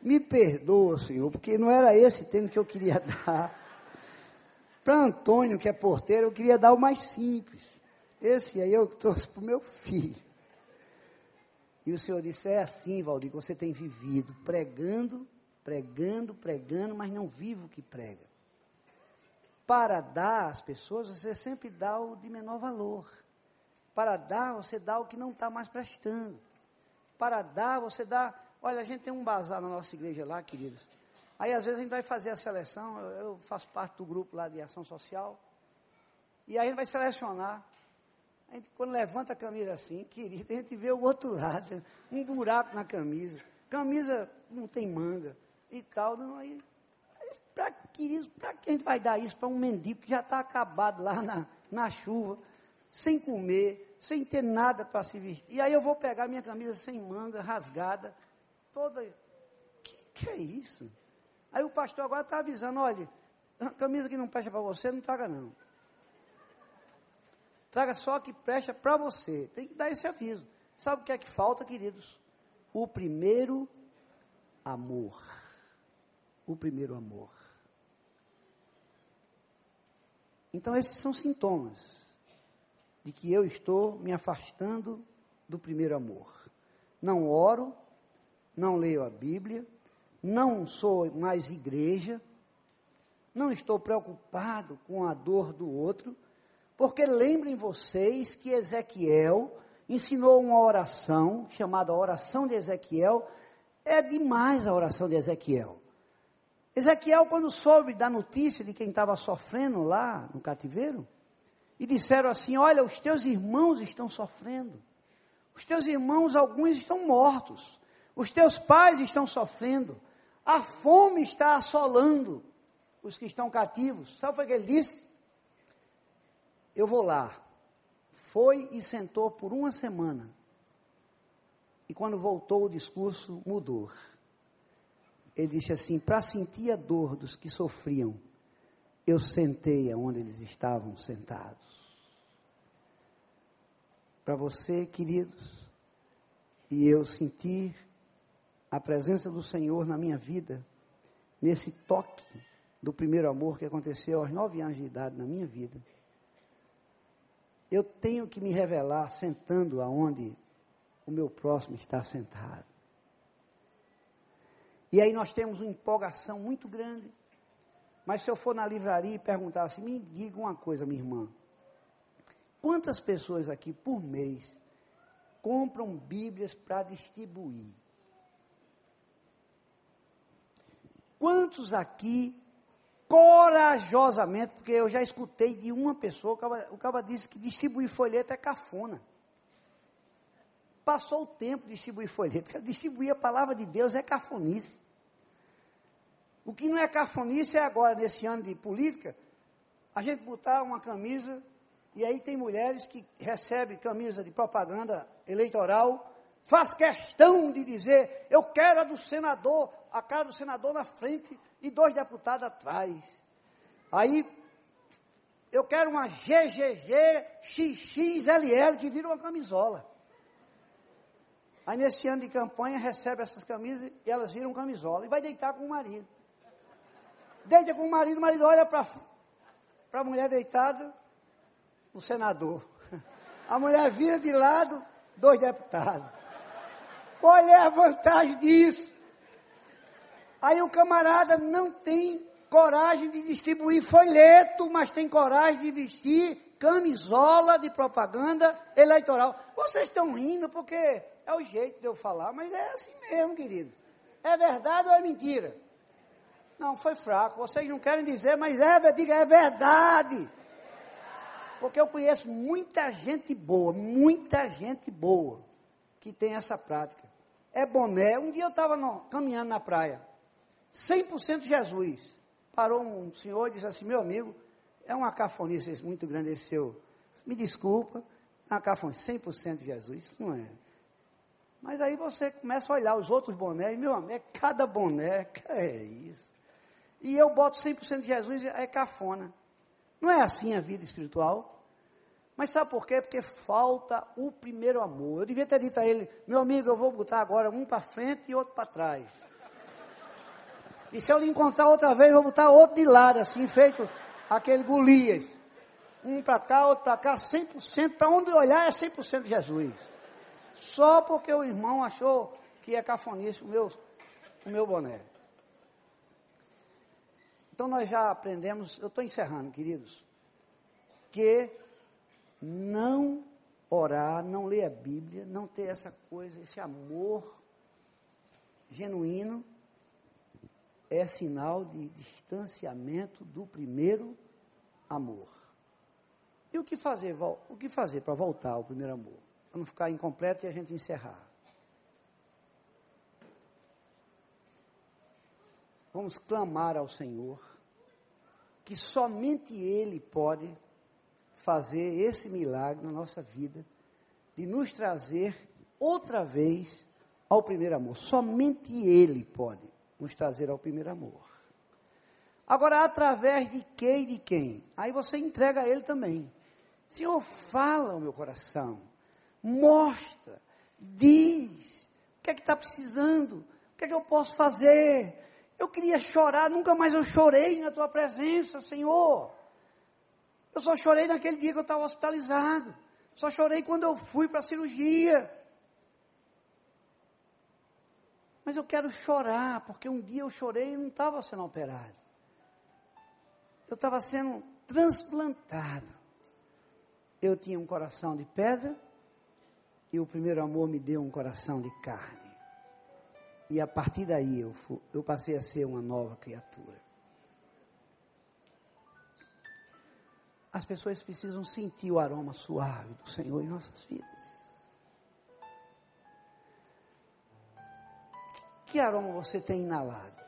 me perdoa, Senhor, porque não era esse tênis que eu queria <laughs> dar. Para Antônio, que é porteiro, eu queria dar o mais simples. Esse aí eu trouxe para o meu filho. E o Senhor disse: É assim, Valdir, você tem vivido, pregando, pregando, pregando, mas não vivo o que prega. Para dar às pessoas, você sempre dá o de menor valor. Para dar, você dá o que não está mais prestando. Para dar, você dá. Olha, a gente tem um bazar na nossa igreja lá, queridos. Aí, às vezes, a gente vai fazer a seleção. Eu, faço parte do grupo lá de ação social. E aí, a gente vai selecionar a gente, quando levanta a camisa assim, querido, a gente vê o outro lado, um buraco na camisa. Camisa não tem manga e tal. Não, aí, pra, querido, para que a gente vai dar isso para um mendigo que já está acabado lá na, na chuva, sem comer, sem ter nada para se vestir? E aí eu vou pegar minha camisa sem manga, rasgada, toda. Que, que é isso? Aí o pastor agora está avisando: olha, camisa que não presta para você, não traga não. Traga só que presta para você. Tem que dar esse aviso. Sabe o que é que falta, queridos? O primeiro amor. O primeiro amor. Então, esses são sintomas de que eu estou me afastando do primeiro amor. Não oro, não leio a Bíblia, não sou mais igreja, não estou preocupado com a dor do outro porque lembrem vocês que Ezequiel ensinou uma oração chamada oração de Ezequiel. É demais a oração de Ezequiel. Ezequiel, quando soube da notícia de quem estava sofrendo lá no cativeiro, e disseram assim: Olha, os teus irmãos estão sofrendo, os teus irmãos, alguns estão mortos, os teus pais estão sofrendo, a fome está assolando os que estão cativos. Sabe o que ele disse? eu vou lá. Foi e sentou por uma semana. E quando voltou o discurso, mudou. Ele disse assim: para sentir a dor dos que sofriam, eu sentei aonde eles estavam sentados. Para você, queridos, e eu sentir a presença do Senhor na minha vida, nesse toque do primeiro amor que aconteceu aos nove anos de idade na minha vida eu tenho que me revelar sentando aonde o meu próximo está sentado. E aí nós temos uma empolgação muito grande. Mas se eu for na livraria e perguntar assim, me diga uma coisa, minha irmã. Quantas pessoas aqui por mês compram Bíblias para distribuir? Quantos aqui corajosamente, porque eu já escutei de uma pessoa, o cara, o cara disse que distribuir folheto é cafona. Passou o tempo de distribuir folheto, distribuir a palavra de Deus é cafonice. O que não é cafonice é agora, nesse ano de política, a gente botar uma camisa E aí tem mulheres que recebem camisa de propaganda eleitoral, faz questão de dizer, eu quero a do senador, a cara do senador na frente e dois deputados atrás. Aí eu quero uma GGG XXLL que vira uma camisola. Aí nesse ano de campanha recebe essas camisas e elas viram camisola e vai deitar com o marido. Deita com o marido, o marido olha para a mulher deitada, o senador. A mulher vira de lado, dois deputados. Qual é a vantagem disso? Aí o camarada não tem coragem de distribuir folheto, mas tem coragem de vestir camisola de propaganda eleitoral. Vocês estão rindo porque é o jeito de eu falar, mas é assim mesmo, querido. É verdade ou é mentira? Não, foi fraco. Vocês não querem dizer, mas é, diga, é verdade. Porque eu conheço muita gente boa, muita gente boa que tem essa prática. É boné. Um dia eu estava caminhando na praia, 100% Jesus. Parou um senhor e disse assim: Meu amigo, é uma cafonice muito grande esse seu. Me desculpa, é uma cafonice, 100% Jesus. Isso não é. Mas aí você começa a olhar os outros bonés, e, meu amigo, é cada boné, é isso. E eu boto 100% de Jesus, é cafona. Não é assim a vida espiritual? Mas sabe por quê? Porque falta o primeiro amor. Eu devia ter dito a ele, meu amigo, eu vou botar agora um para frente e outro para trás. E se eu lhe encontrar outra vez, vou botar outro de lado, assim, feito aquele Golias. Um para cá, outro para cá, 100%, para onde olhar é 100% de Jesus só porque o irmão achou que é cafonice o meu, o meu boné. Então nós já aprendemos, eu estou encerrando, queridos, que não orar, não ler a Bíblia, não ter essa coisa, esse amor genuíno, é sinal de distanciamento do primeiro amor. E o que fazer, o que fazer para voltar ao primeiro amor? para não ficar incompleto e a gente encerrar. Vamos clamar ao Senhor, que somente Ele pode fazer esse milagre na nossa vida, de nos trazer outra vez ao primeiro amor. Somente Ele pode nos trazer ao primeiro amor. Agora, através de quem e de quem? Aí você entrega a Ele também. Senhor, fala o meu coração mostra, diz, o que é que está precisando, o que é que eu posso fazer. Eu queria chorar, nunca mais eu chorei na tua presença, Senhor. Eu só chorei naquele dia que eu estava hospitalizado. Só chorei quando eu fui para a cirurgia. Mas eu quero chorar, porque um dia eu chorei e não estava sendo operado. Eu estava sendo transplantado. Eu tinha um coração de pedra e o primeiro amor me deu um coração de carne. E a partir daí eu, fui, eu passei a ser uma nova criatura. As pessoas precisam sentir o aroma suave do Senhor em nossas vidas. Que aroma você tem inalado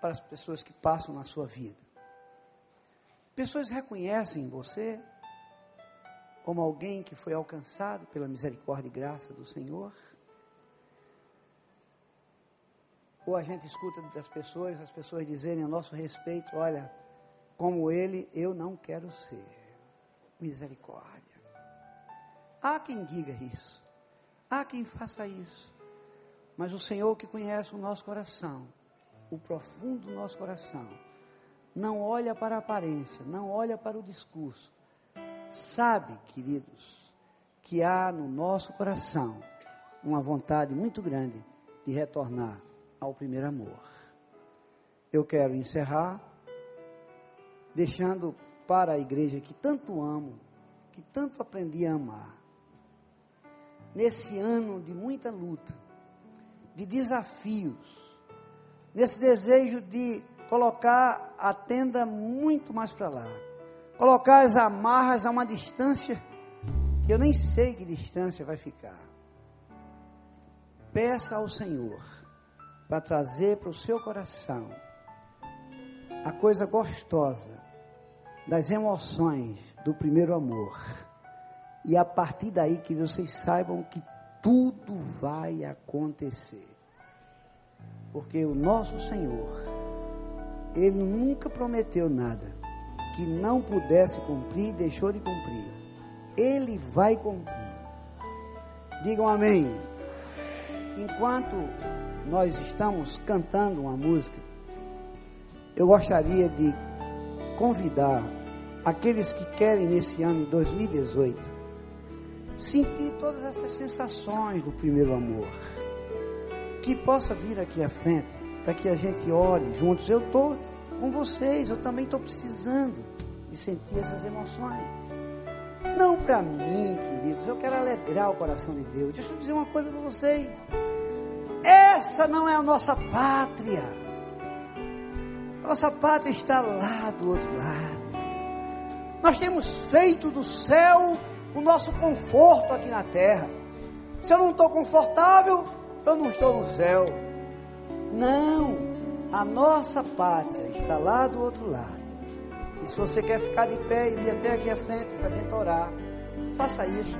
para as pessoas que passam na sua vida? Pessoas reconhecem em você como alguém que foi alcançado pela misericórdia e graça do Senhor? Ou a gente escuta das pessoas, as pessoas dizerem a nosso respeito, olha, como ele, eu não quero ser. Misericórdia. Há quem diga isso. Há quem faça isso. Mas o Senhor que conhece o nosso coração, o profundo do nosso coração, não olha para a aparência, não olha para o discurso, sabe, queridos, que há no nosso coração uma vontade muito grande de retornar ao primeiro amor. Eu quero encerrar deixando para a igreja que tanto amo, que tanto aprendi a amar, nesse ano de muita luta, de desafios, nesse desejo de colocar a tenda muito mais para lá colocar as amarras a uma distância que eu nem sei que distância vai ficar. Peça ao Senhor para trazer para o seu coração a coisa gostosa das emoções do primeiro amor E a partir daí que vocês saibam que tudo vai acontecer. Porque o nosso Senhor, Ele nunca prometeu nada que não pudesse cumprir deixou de cumprir. Ele vai cumprir. Digam amém. Enquanto nós estamos cantando uma música, eu gostaria de convidar aqueles que querem nesse ano de 2018 sentir todas essas sensações do primeiro amor. Que possa vir aqui à frente, para que a gente ore juntos. Eu estou com vocês, eu também estou precisando de sentir essas emoções. Não para mim, queridos, eu quero alegrar o coração de Deus. Deixa eu dizer uma coisa para vocês. Essa não é a nossa pátria. Nossa pátria está lá do outro lado. Nós temos feito do céu o nosso conforto aqui na terra. Se eu não estou confortável, eu não estou no céu. Não, a nossa pátria está lá do outro lado. E se você quer ficar de pé e vir até aqui à frente para a gente orar, faça isso.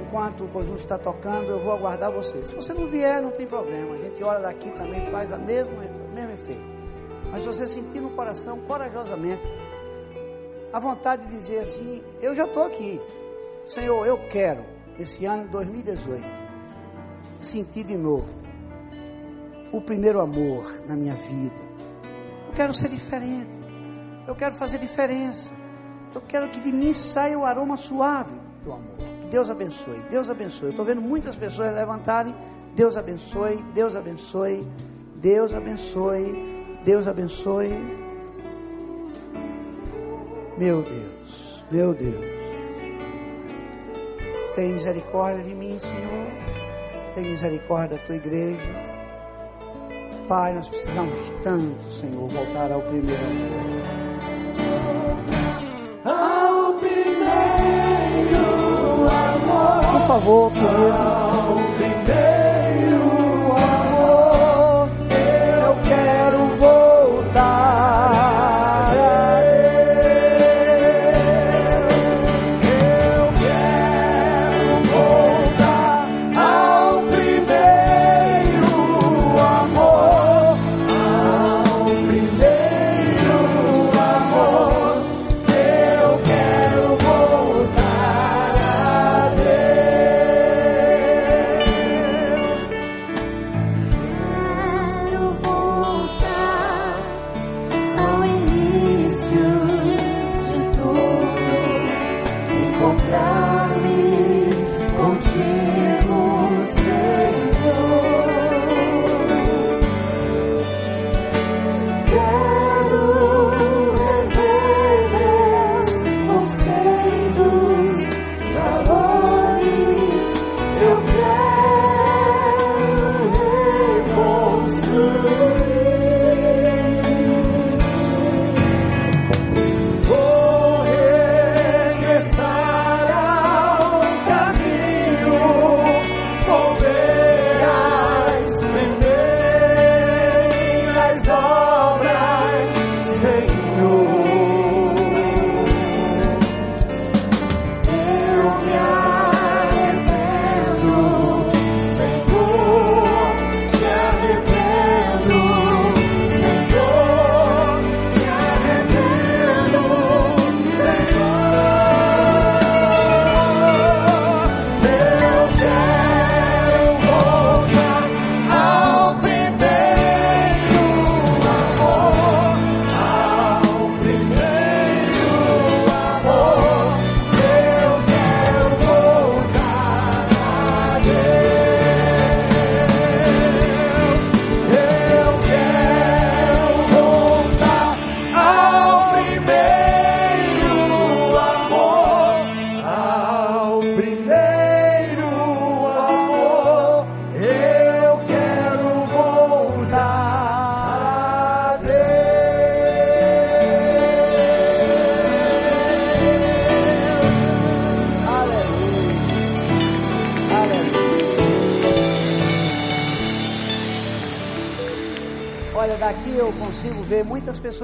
Enquanto o conjunto está tocando, eu vou aguardar você. Se você não vier, não tem problema. A gente ora daqui também, faz a o mesmo efeito. Mas você sentir no coração, corajosamente, a vontade de dizer assim: Eu já estou aqui. Senhor, eu quero, esse ano de 2018, sentir de novo o primeiro amor na minha vida. Eu quero ser diferente. Eu quero fazer diferença. Eu quero que de mim saia o aroma suave do amor. Que Deus abençoe. Deus abençoe. Estou vendo muitas pessoas levantarem. Deus abençoe. Deus abençoe. Deus abençoe. Deus abençoe. Meu Deus, meu Deus. Tem misericórdia de mim, Senhor. Tem misericórdia da tua igreja. Pai, nós precisamos tanto, Senhor, voltar ao primeiro amor. Ao primeiro amor. Por favor, querido.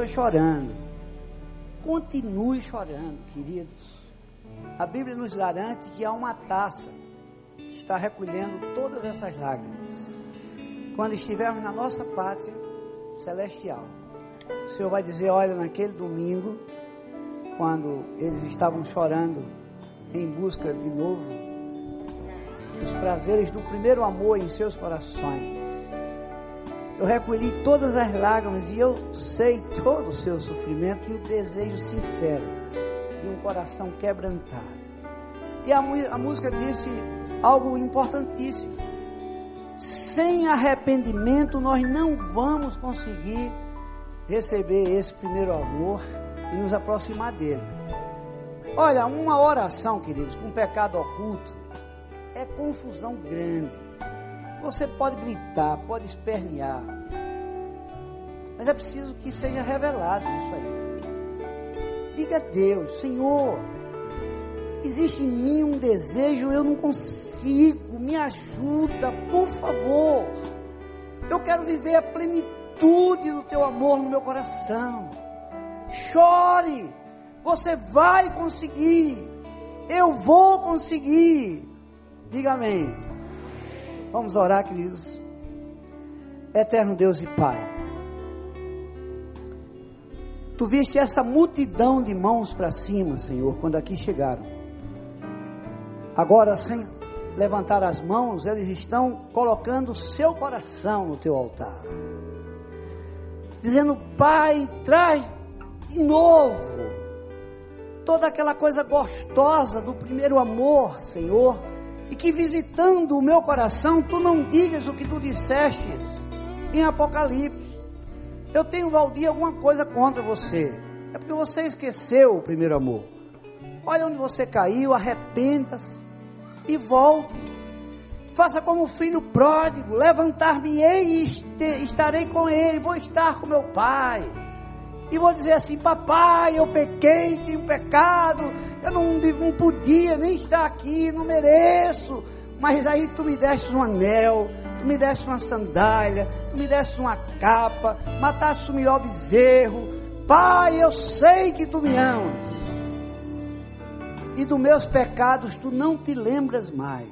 Chorando. Continue chorando, queridos. a Bíblia nos garante que há uma taça que está recolhendo todas essas lágrimas. Quando estivermos na nossa pátria celestial, o Senhor vai dizer: Olha, naquele domingo, quando eles estavam chorando em busca de novo dos prazeres do primeiro amor em seus corações, eu recolhi todas as lágrimas e eu sei todo o seu sofrimento e o desejo sincero de um coração quebrantado. E a, a música disse algo importantíssimo. Sem arrependimento, nós não vamos conseguir receber esse primeiro amor e nos aproximar dele. Olha, uma oração, queridos, com pecado oculto é confusão grande. Você pode gritar, pode espernear, mas é preciso que seja revelado isso aí. Diga a Deus, Senhor, existe em mim um desejo, eu não consigo, me ajuda, por favor. Eu quero viver a plenitude do teu amor no meu coração. Chore, você vai conseguir, eu vou conseguir. Diga amém. Vamos orar, queridos. Eterno Deus e Pai. Tu viste essa multidão de mãos para cima, Senhor, quando aqui chegaram. Agora, sem levantar as mãos, eles estão colocando o seu coração no teu altar. Dizendo, Pai, traz de novo toda aquela coisa gostosa do primeiro amor, Senhor, e que visitando o meu coração, tu não digas o que tu disseste em Apocalipse. Eu tenho, Valdir, alguma coisa contra você. É porque você esqueceu o primeiro amor. Olha onde você caiu, arrependa-se e volte. Faça como o filho pródigo, levantar-me-ei e estarei com ele, vou estar com meu pai. E vou dizer assim: Papai, eu pequei, tenho pecado, eu não, não podia nem estar aqui, não mereço. Mas aí tu me deste um anel, tu me deste uma sandália, tu me deste uma capa, mataste o melhor bezerro. Pai, eu sei que tu me amas. E dos meus pecados tu não te lembras mais.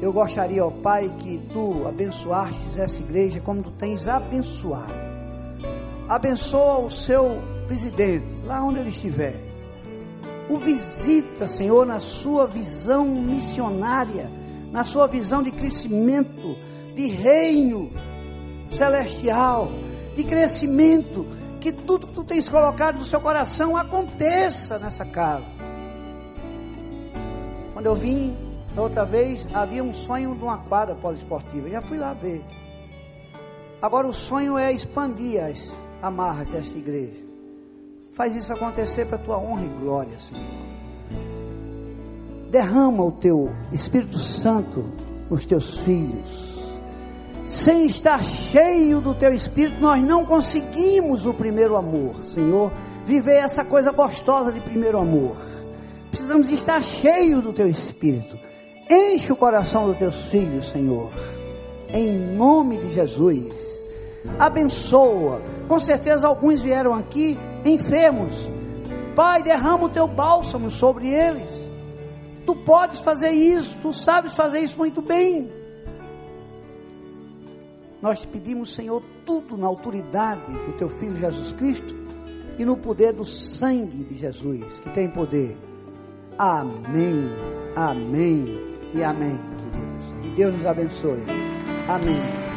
Eu gostaria, ó Pai, que tu abençoastes essa igreja como tu tens abençoado. Abençoa o seu presidente, lá onde ele estiver. O visita, Senhor, na sua visão missionária, na sua visão de crescimento, de reino celestial, de crescimento, que tudo que tu tens colocado no seu coração aconteça nessa casa. Quando eu vim da outra vez, havia um sonho de uma quadra poliesportiva. Já fui lá ver. Agora o sonho é expandir as amarras desta igreja. Faz isso acontecer para a tua honra e glória, Senhor. Derrama o teu Espírito Santo nos teus filhos. Sem estar cheio do teu Espírito, nós não conseguimos o primeiro amor, Senhor. Viver essa coisa gostosa de primeiro amor. Precisamos estar cheio do teu Espírito. Enche o coração dos teus filhos, Senhor. Em nome de Jesus. Abençoa. Com certeza alguns vieram aqui enfermos. Pai, derrama o teu bálsamo sobre eles. Tu podes fazer isso, tu sabes fazer isso muito bem. Nós te pedimos, Senhor, tudo na autoridade do teu filho Jesus Cristo e no poder do sangue de Jesus, que tem poder. Amém, amém e amém, queridos. Que Deus nos abençoe. Amém.